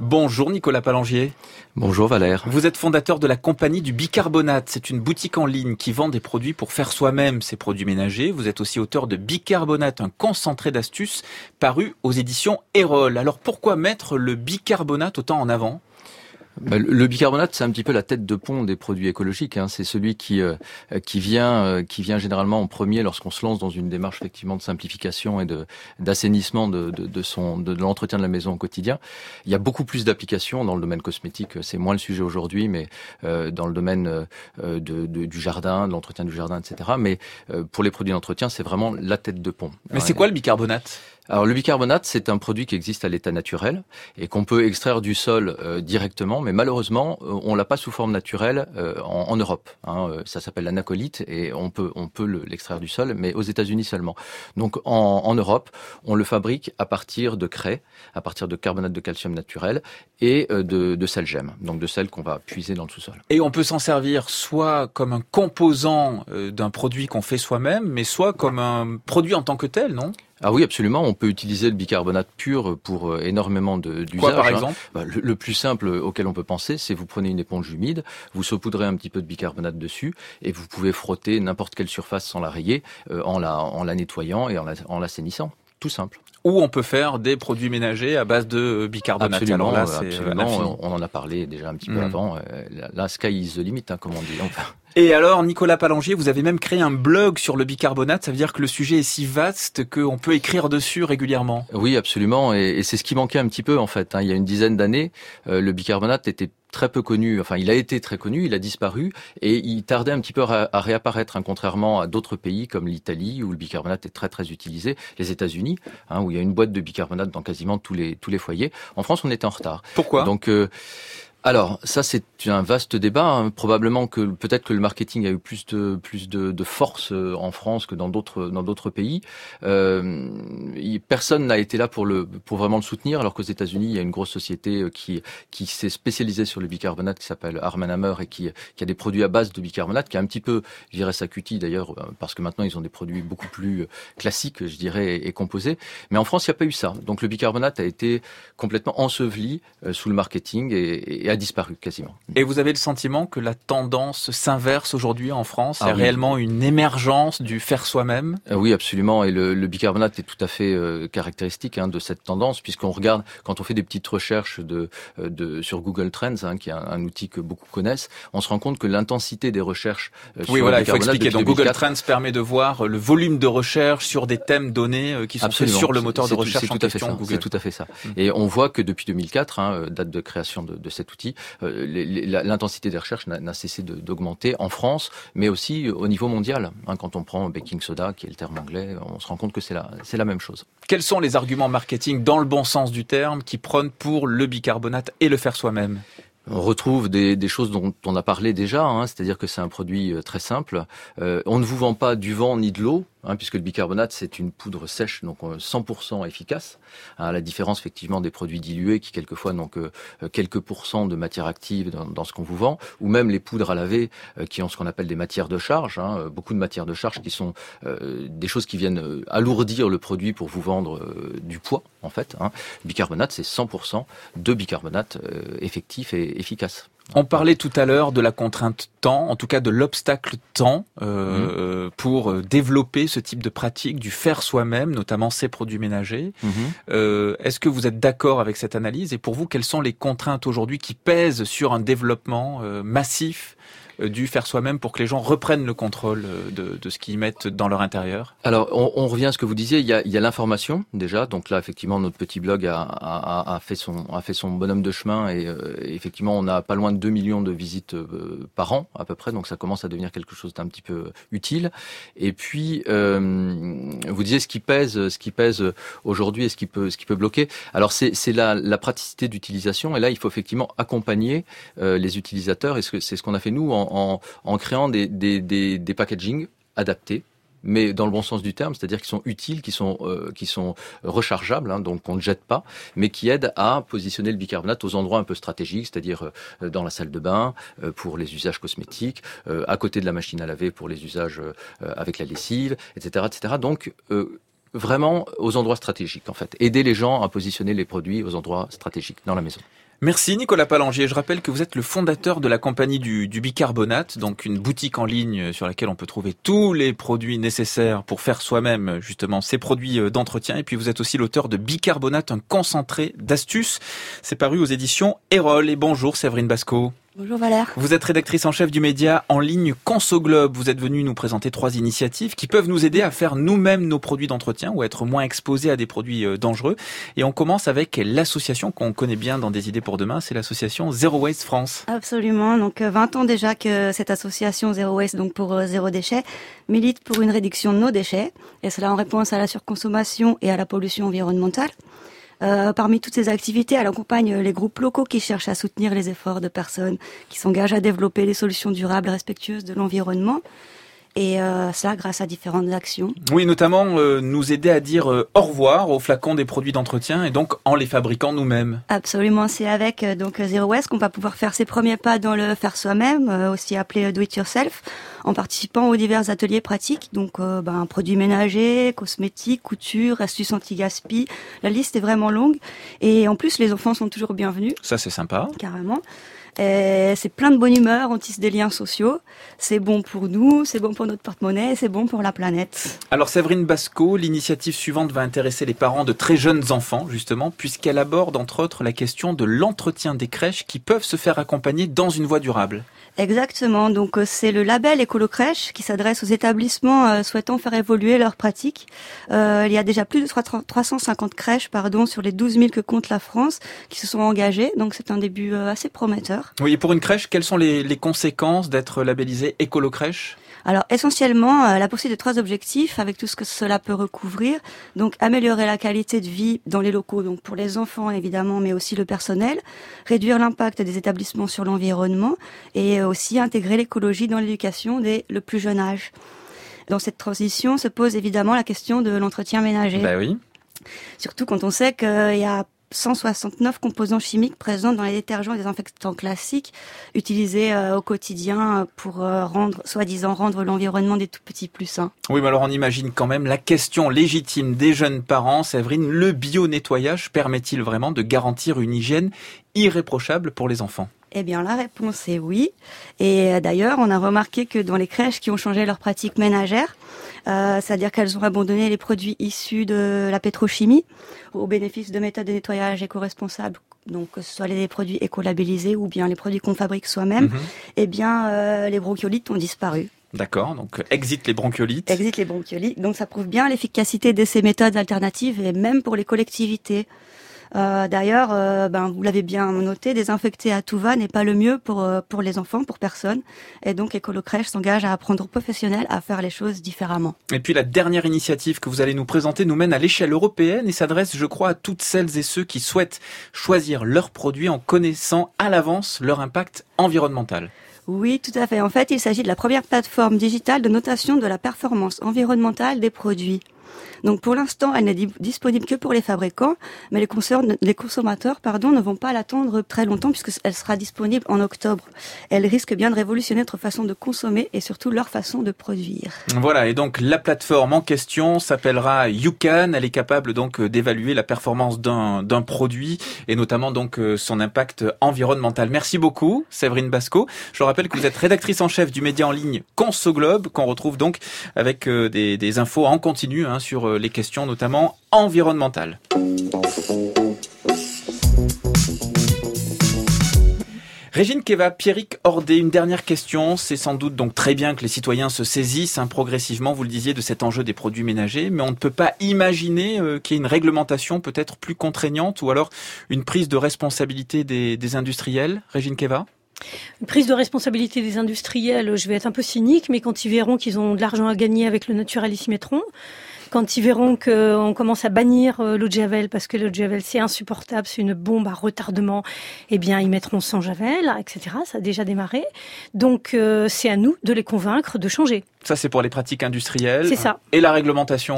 Speaker 1: Bonjour Nicolas Palangier.
Speaker 17: Bonjour Valère.
Speaker 1: Vous êtes fondateur de la compagnie du bicarbonate. C'est une boutique en ligne qui vend des produits pour faire soi-même ses produits ménagers. Vous êtes aussi auteur de Bicarbonate, un concentré d'astuces paru aux éditions Erol. Alors pourquoi mettre le bicarbonate autant en avant?
Speaker 17: Le- Le bicarbonate, c'est un petit peu la tête de pont des produits écologiques. hein. C'est celui qui euh, qui vient euh, qui vient généralement en premier lorsqu'on se lance dans une démarche effectivement de simplification et de d'assainissement de, de, de son de, de l'entretien de la maison au quotidien. Il y a beaucoup plus d'applications dans le domaine cosmétique. C'est moins le sujet aujourd'hui, mais euh, dans le domaine de, du jardin, de l'entretien du jardin, etc. Mais pour les produits d'entretien, c'est vraiment la tête de pont.
Speaker 1: Mais c'est quoi le bicarbonate?
Speaker 17: Alors le bicarbonate, c'est un produit qui existe à l'état naturel et qu'on peut extraire du sol euh, directement, mais malheureusement, euh, on l'a pas sous forme naturelle euh, en, Europe. hein. Ça s'appelle l'anacolite et on peut on peut le- l'extraire du sol, mais aux États-Unis seulement. Donc en, Europe, on le fabrique à partir de craie, à partir de carbonate de calcium naturel et de, de sel gemme, donc de sel qu'on va puiser dans le sous-sol.
Speaker 1: Et on peut s'en servir soit comme un composant d'un produit qu'on fait soi-même, mais soit comme un produit en tant que tel, non?
Speaker 17: Ah oui, absolument. On peut utiliser le bicarbonate pur pour euh, énormément d'usages.
Speaker 1: Quoi, par
Speaker 17: hein.
Speaker 1: exemple?
Speaker 17: Bah, le, le plus simple auquel on peut penser, c'est vous prenez une éponge humide, vous saupoudrez un petit peu de bicarbonate dessus, et vous pouvez frotter n'importe quelle surface sans la rayer, euh, en la en la nettoyant et en la- en l'assainissant. Tout simple.
Speaker 1: Ou on peut faire des produits ménagers à base de bicarbonate.
Speaker 17: Absolument,
Speaker 1: Alors là, euh,
Speaker 17: absolument. On en a parlé déjà un petit peu
Speaker 1: Mm.
Speaker 17: avant. Euh, la- La sky is the limit, hein, comme on dit. Enfin,
Speaker 1: Et alors, Nicolas Palangier, vous avez même créé un blog sur le bicarbonate. Ça veut dire que le sujet est si vaste qu'on peut écrire dessus régulièrement.
Speaker 17: Oui, absolument, et, et c'est ce qui manquait un petit peu en fait. hein. Il y a une dizaine d'années, euh, le bicarbonate était très peu connu. Enfin, il a été très connu, il a disparu, et il tardait un petit peu à, à réapparaître, hein, contrairement à d'autres pays comme l'Italie où le bicarbonate est très très utilisé, les États-Unis, hein, où il y a une boîte de bicarbonate dans quasiment tous les tous les foyers. En France, on était en retard.
Speaker 1: Pourquoi?
Speaker 17: Donc euh, alors, ça c'est un vaste débat. hein. Probablement que peut-être que le marketing a eu plus de plus de, de force euh, en France que dans d'autres dans d'autres pays. Euh, personne n'a été là pour le pour vraiment le soutenir, alors qu'aux États-Unis il y a une grosse société euh, qui qui s'est spécialisée sur le bicarbonate qui s'appelle Arm Hammer et qui qui a des produits à base de bicarbonate, qui a un petit peu, je dirais, sa cutie d'ailleurs, euh, parce que maintenant ils ont des produits beaucoup plus classiques, je dirais, et, et composés. Mais en France il n'y a pas eu ça. Donc le bicarbonate a été complètement enseveli sous le marketing et, et a disparu quasiment.
Speaker 1: Et vous avez le sentiment que la tendance s'inverse aujourd'hui en France? Il y
Speaker 17: Ah
Speaker 1: a
Speaker 17: oui.
Speaker 1: réellement une émergence du faire soi-même?
Speaker 17: Euh, Oui, absolument. Et le, le bicarbonate est tout à fait euh, caractéristique hein, de cette tendance, puisqu'on regarde quand on fait des petites recherches de, euh, de sur Google Trends, hein, qui est un, un outil que beaucoup connaissent, on se rend compte que l'intensité des recherches euh, sur
Speaker 1: Oui,
Speaker 17: le
Speaker 1: voilà, il faut expliquer. Donc Google
Speaker 17: 2004
Speaker 1: Trends permet de voir le volume de recherche sur des thèmes donnés euh, qui sont faits sur le moteur de
Speaker 17: tout-
Speaker 1: recherche
Speaker 17: c'est
Speaker 1: en
Speaker 17: tout à fait
Speaker 1: question.
Speaker 17: C'est tout à fait ça.
Speaker 1: Mm.
Speaker 17: Et on voit que depuis 2004, hein, date de création de, de cet outil, euh, l'intensité des recherches n'a cessé d'augmenter en France, mais aussi au niveau mondial. Hein, quand on prend baking soda, qui est le terme anglais, on se rend compte que c'est la, même chose.
Speaker 1: Quels sont les arguments marketing dans le bon sens du terme qui prônent pour le bicarbonate et le faire soi-même?
Speaker 17: On retrouve des, des choses dont on a parlé déjà, hein, c'est-à-dire que c'est un produit euh, très simple. Euh, on ne vous vend pas du vent ni de l'eau, hein, puisque le bicarbonate c'est une poudre sèche, donc euh, 100% efficace. hein, à la différence effectivement des produits dilués qui quelquefois n'ont que euh, quelques pourcents de matière active dans, ce qu'on vous vend, ou même les poudres à laver euh, qui ont ce qu'on appelle des matières de charge, hein, euh, beaucoup de matières de charge qui sont euh, des choses qui viennent euh, alourdir le produit pour vous vendre euh, du poids en fait. Hein. Le bicarbonate c'est 100% de bicarbonate euh, effectif et efficace.
Speaker 1: On parlait tout à l'heure de la contrainte temps, en tout cas de l'obstacle temps euh, pour euh, développer ce type de pratique, du faire soi-même, notamment ces produits ménagers. Euh, Est-ce que vous êtes d'accord avec cette analyse? Et pour vous, quelles sont les contraintes aujourd'hui qui pèsent sur un développement euh, massif du faire soi-même pour que les gens reprennent le contrôle euh, de, de ce qu'ils mettent dans leur intérieur
Speaker 17: Alors, on, on revient à ce que vous disiez. Il y a, l'information déjà. Donc là, effectivement, notre petit blog a, a- a- fait son a fait son bonhomme de chemin et euh, effectivement, on a pas loin de 2 millions de visites euh, par an à peu près. Donc ça commence à devenir quelque chose d'un petit peu utile. Et puis, euh, vous disiez ce qui pèse, ce qui pèse aujourd'hui et ce qui peut ce qui peut bloquer. Alors c'est la, la praticité d'utilisation. Et là, il faut effectivement accompagner euh, les utilisateurs. Et c'est ce qu'on a fait nous en, en, créant des, des, des, des packaging adaptés mais dans le bon sens du terme, c'est-à-dire qui sont utiles, qui sont euh, rechargeables, hein, donc on ne jette pas, mais qui aident à positionner le bicarbonate aux endroits un peu stratégiques, c'est-à-dire euh, dans la salle de bain euh, pour les usages cosmétiques, à côté de la machine à laver pour les usages avec la lessive, etc., etc. Donc vraiment aux endroits stratégiques en fait, aider les gens à positionner les produits aux endroits stratégiques dans la maison.
Speaker 1: Merci Nicolas Palangier. Je rappelle que vous êtes le fondateur de la compagnie du, bicarbonate, donc une boutique en ligne sur laquelle on peut trouver tous les produits nécessaires pour faire soi-même justement ces produits euh, d'entretien. Et puis vous êtes aussi l'auteur de Bicarbonate, un concentré d'astuces. C'est paru aux éditions Erol. Et bonjour Séverine Basco.
Speaker 16: Bonjour Valère.
Speaker 1: Vous êtes rédactrice en chef du média en ligne Consoglobe. Vous êtes venue nous présenter trois initiatives qui peuvent nous aider à faire nous-mêmes nos produits d'entretien ou à être moins exposés à des produits euh, dangereux. Et on commence avec l'association qu'on connaît bien dans des idées pour demain, c'est l'association Zero Waste France.
Speaker 16: Absolument. Donc euh, 20 ans déjà que cette association Zero Waste, donc pour euh, zéro déchet, milite pour une réduction de nos déchets, et cela en réponse à la surconsommation et à la pollution environnementale. Euh, parmi toutes ces activités, elle accompagne les groupes locaux qui cherchent à soutenir les efforts de personnes qui s'engagent à développer des solutions durables, respectueuses de l'environnement. Et euh, cela grâce à différentes actions.
Speaker 1: Oui, notamment euh, nous aider à dire euh, au revoir aux flacons des produits d'entretien et donc en les fabriquant nous-mêmes.
Speaker 16: Absolument, c'est avec euh, donc Zero Waste qu'on va pouvoir faire ses premiers pas dans le faire soi-même, euh, aussi appelé euh, do it yourself, en participant aux divers ateliers pratiques, donc euh, ben, produits ménagers, cosmétiques, couture, astuces anti-gaspi. La liste est vraiment longue et en plus les enfants sont toujours bienvenus.
Speaker 1: Ça c'est sympa.
Speaker 16: Carrément. Et C'est plein de bonne humeur, on tisse des liens sociaux. C'est bon pour nous, c'est bon pour notre porte-monnaie, c'est bon pour la planète.
Speaker 1: Alors Séverine Basco, l'initiative suivante va intéresser les parents de très jeunes enfants justement puisqu'elle aborde entre autres la question de l'entretien des crèches qui peuvent se faire accompagner dans une voie durable.
Speaker 16: Exactement. Donc euh, c'est le label Écolo Crèche qui s'adresse aux établissements euh, souhaitant faire évoluer leurs pratiques. Euh, il y a déjà plus de 3- 350 crèches, pardon, sur les 12 000 que compte la France, qui se sont engagées. Donc c'est un début euh, assez prometteur.
Speaker 1: Oui, et pour une crèche, quelles sont les, les conséquences d'être labellisée écolo-crèche?
Speaker 16: Alors essentiellement, euh, la poursuite de trois objectifs avec tout ce que cela peut recouvrir. Donc améliorer la qualité de vie dans les locaux, donc pour les enfants évidemment, mais aussi le personnel. Réduire l'impact des établissements sur l'environnement et euh, aussi intégrer l'écologie dans l'éducation dès le plus jeune âge. Dans cette transition se pose évidemment la question de l'entretien ménager.
Speaker 1: Bah oui.
Speaker 16: Surtout quand on sait qu'il y a 169 composants chimiques présents dans les détergents et désinfectants classiques utilisés euh, au quotidien pour euh, rendre, soi-disant, rendre l'environnement des tout petits plus sains.
Speaker 1: Oui, mais alors on imagine quand même la question légitime des jeunes parents. Séverine, le bio-nettoyage permet-il vraiment de garantir une hygiène irréprochable pour les enfants?
Speaker 16: Eh bien, la réponse est oui. Et euh, d'ailleurs, on a remarqué que dans les crèches qui ont changé leurs pratiques ménagères, euh, c'est-à-dire qu'elles ont abandonné les produits issus de la pétrochimie au bénéfice de méthodes de nettoyage éco-responsables, donc que ce soit les produits écolabellisés ou bien les produits qu'on fabrique soi-même,
Speaker 1: Mhm.
Speaker 16: eh bien, euh, les bronchiolites ont disparu.
Speaker 1: D'accord, donc exit les bronchiolites.
Speaker 16: Exit les bronchiolites. Donc ça prouve bien l'efficacité de ces méthodes alternatives et même pour les collectivités. Euh, D'ailleurs, euh, ben, vous l'avez bien noté, désinfecter à tout va n'est pas le mieux pour euh, pour les enfants, pour personne. Et donc, Écolo-Crèche s'engage à apprendre aux professionnels à faire les choses différemment.
Speaker 1: Et puis la dernière initiative que vous allez nous présenter nous mène à l'échelle européenne et s'adresse, je crois, à toutes celles et ceux qui souhaitent choisir leurs produits en connaissant à l'avance leur impact environnemental.
Speaker 16: Oui, tout à fait. En fait, il s'agit de la première plateforme digitale de notation de la performance environnementale des produits. Donc pour l'instant, elle n'est di- disponible que pour les fabricants, mais les, consommateurs, pardon, ne vont pas l'attendre très longtemps puisqu'elle sera disponible en octobre. Elle risque bien de révolutionner notre façon de consommer et surtout leur façon de produire.
Speaker 1: Voilà, et donc la plateforme en question s'appellera YouCan. Elle est capable donc euh, d'évaluer la performance d'un produit et notamment donc euh, son impact environnemental. Merci beaucoup, Séverine Basco. Je rappelle que vous êtes rédactrice en chef du média en ligne Conso Globe, qu'on retrouve donc avec euh, des, des infos en continu hein, sur euh, les questions notamment environnementales. Régine Keva, Pierrick Ordé, une dernière question. C'est sans doute donc très bien que les citoyens se saisissent hein, progressivement, vous le disiez, de cet enjeu des produits ménagers, mais on ne peut pas imaginer euh, qu'il y ait une réglementation peut-être plus contraignante ou alors une prise de responsabilité des, industriels. Régine Keva
Speaker 3: Une prise de responsabilité des industriels, je vais être un peu cynique, mais quand ils verront qu'ils ont de l'argent à gagner avec le naturalisme, ils mettront. Quand ils verront qu'on commence à bannir euh, l'eau de javel parce que l'eau de javel c'est insupportable, c'est une bombe à retardement, eh bien ils mettront sans javel, etc. Ça a déjà démarré. Donc euh, c'est à nous de les convaincre de changer.
Speaker 1: Ça, c'est pour les pratiques industrielles.
Speaker 3: C'est ça.
Speaker 1: Et la réglementation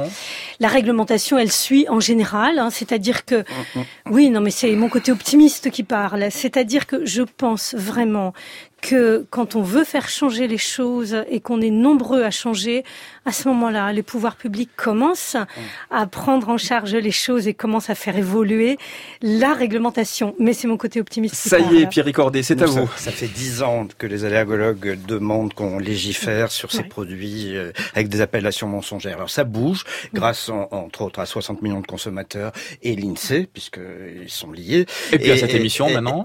Speaker 3: La réglementation, elle suit en général, hein, c'est-à-dire que oui, non, mais c'est mon côté optimiste qui parle. C'est-à-dire que je pense vraiment que quand on veut faire changer les choses et qu'on est nombreux à changer, à ce moment-là, les pouvoirs publics commencent à prendre en charge les choses et commencent à faire évoluer la réglementation. Mais c'est mon côté optimiste.
Speaker 1: Ça y est. Pierrick Ordé, c'est à
Speaker 4: ça-
Speaker 1: vous.
Speaker 4: Ça, fait dix ans que les allergologues demandent qu'on légifère sur ces
Speaker 3: Ouais.
Speaker 4: Euh, avec des appellations mensongères. Alors ça bouge grâce en- entre autres à 60 millions de consommateurs et l'INSEE puisqu'ils sont liés.
Speaker 1: Et puis à cette émission,
Speaker 4: et-
Speaker 1: maintenant.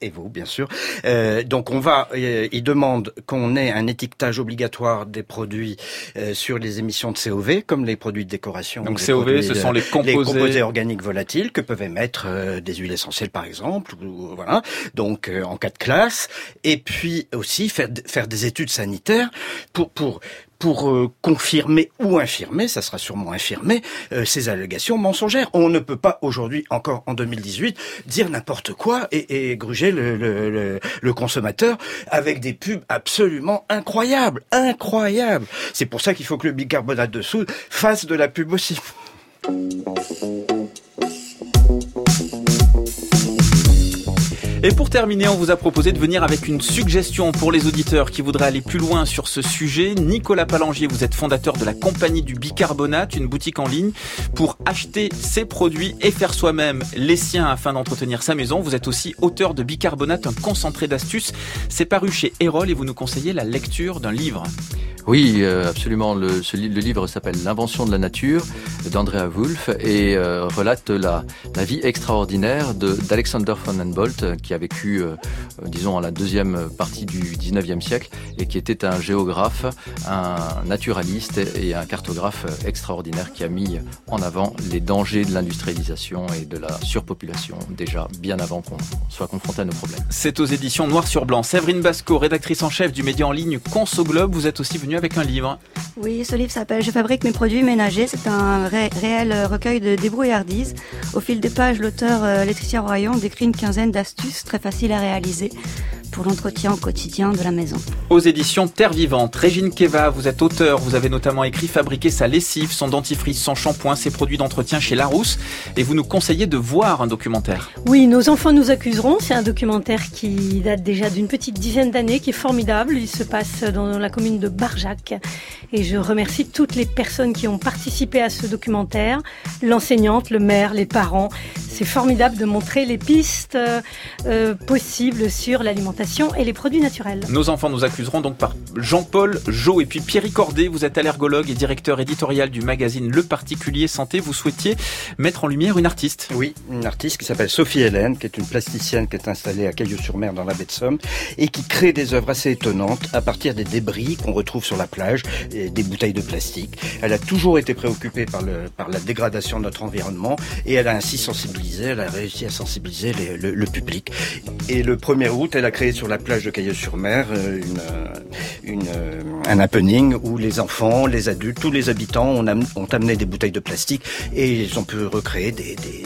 Speaker 4: Et, vous, bien sûr. Euh, donc on va, euh, ils demandent qu'on ait un étiquetage obligatoire des produits euh, sur les émissions de COV, comme les produits de décoration.
Speaker 1: Donc
Speaker 4: les
Speaker 1: COV,
Speaker 4: produits,
Speaker 1: ce sont les composés-
Speaker 4: organiques volatiles que peuvent émettre euh, des huiles essentielles par exemple ou voilà donc euh, en cas de classe et puis aussi faire faire des études sanitaires pour pour pour euh, confirmer ou infirmer, ça sera sûrement infirmé, euh, ces allégations mensongères. On ne peut pas aujourd'hui, encore en 2018, dire n'importe quoi et, et gruger le, le, le, le consommateur avec des pubs absolument incroyables, incroyables. C'est pour ça qu'il faut que le bicarbonate de soude fasse de la pub aussi.
Speaker 1: Et pour terminer, on vous a proposé de venir avec une suggestion pour les auditeurs qui voudraient aller plus loin sur ce sujet. Nicolas Palangier, vous êtes fondateur de la compagnie du bicarbonate, une boutique en ligne pour acheter ses produits et faire soi-même les siens afin d'entretenir sa maison. Vous êtes aussi auteur de Bicarbonate, un concentré d'astuces. C'est paru chez Erol et vous nous conseillez la lecture d'un livre.
Speaker 17: Oui, euh, absolument. Le, livre s'appelle L'invention de la nature d'Andrea Wulf et euh, relate la, la vie extraordinaire de- d'Alexander von Humboldt euh, qui a vécu, euh, euh, disons, à la deuxième partie du 19e siècle et qui était un géographe, un naturaliste et un cartographe extraordinaire qui a mis en avant les dangers de l'industrialisation et de la surpopulation déjà bien avant qu'on soit confronté à nos problèmes.
Speaker 1: C'est aux éditions Noir sur Blanc. Séverine Basco, rédactrice en chef du média en ligne Conso Globe, vous êtes aussi venue avec un livre.
Speaker 16: Oui, ce livre s'appelle Je fabrique mes produits ménagers. C'est un ré- réel recueil de débrouillardise. Au fil des pages, l'auteur euh, Laetitia Royan décrit une quinzaine d'astuces très faciles à réaliser pour l'entretien au quotidien de la maison.
Speaker 1: Aux éditions Terre Vivante, Régine Keva, vous êtes auteur, vous avez notamment écrit Fabriquer sa lessive, son dentifrice, son shampoing, ses produits d'entretien chez Larousse, et vous nous conseillez de voir un documentaire.
Speaker 3: Oui, nos enfants nous accuseront. C'est un documentaire qui date déjà d'une petite dizaine d'années, qui est formidable. Il se passe dans la commune de Barjac. Et je remercie toutes les personnes qui ont participé à ce documentaire, l'enseignante, le maire, les parents. C'est formidable de montrer les pistes euh, possibles sur l'alimentation et les produits naturels.
Speaker 1: Nos enfants nous accuseront donc par Jean-Paul Jo et puis Pierre Cordet, vous êtes allergologue et directeur éditorial du magazine Le Particulier Santé. Vous souhaitiez mettre en lumière une artiste.
Speaker 4: Oui, une artiste qui s'appelle Sophie Hélène, qui est une plasticienne qui est installée à Caillou-sur-Mer dans la baie de Somme et qui crée des œuvres assez étonnantes à partir des débris qu'on retrouve sur la plage et des bouteilles de plastique. Elle a toujours été préoccupée par, le, par la dégradation de notre environnement et elle a ainsi sensibilisé, elle a réussi à sensibiliser les- le, le public. Et le 1er août, elle a créé sur la plage de Caillou-sur-Mer euh, une, euh, euh, un happening où les enfants, les adultes, tous les habitants ont, am- ont amené des bouteilles de plastique et ils ont pu recréer des, des,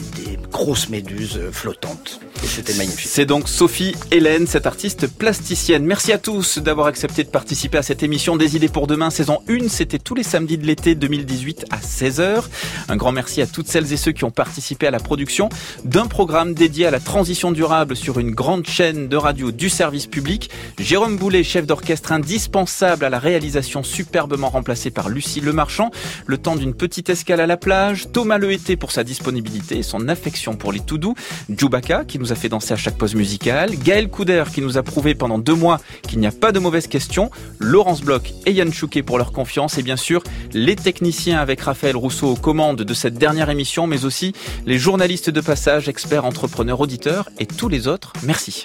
Speaker 4: grosses méduses flottantes. C'était magnifique.
Speaker 1: C'est donc Sophie Hélène, cette artiste plasticienne. Merci à tous d'avoir accepté de participer à cette émission des idées pour demain, saison 1. C'était tous les samedis de l'été 2018 à 16h. Un grand merci à toutes celles et ceux qui ont participé à la production d'un programme dédié à la transition durable sur une grande chaîne de radio du service public. Jérôme Boulet, chef d'orchestre indispensable à la réalisation superbement remplacé par Lucie Lemarchand. Le temps d'une petite escale à la plage. Thomas Lehété pour sa disponibilité et son affection pour les tout doux. Djoubaka qui nous a fait danser à chaque pause musicale. Gaël Couder qui nous a prouvé pendant deux mois qu'il n'y a pas de mauvaises questions. Laurence Bloch et Yann Chouquet pour leur confiance. Et bien sûr, les techniciens avec Raphaël Rousseau aux commandes de cette dernière émission, mais aussi les journalistes de passage, experts, entrepreneurs, auditeurs et tous les Merci.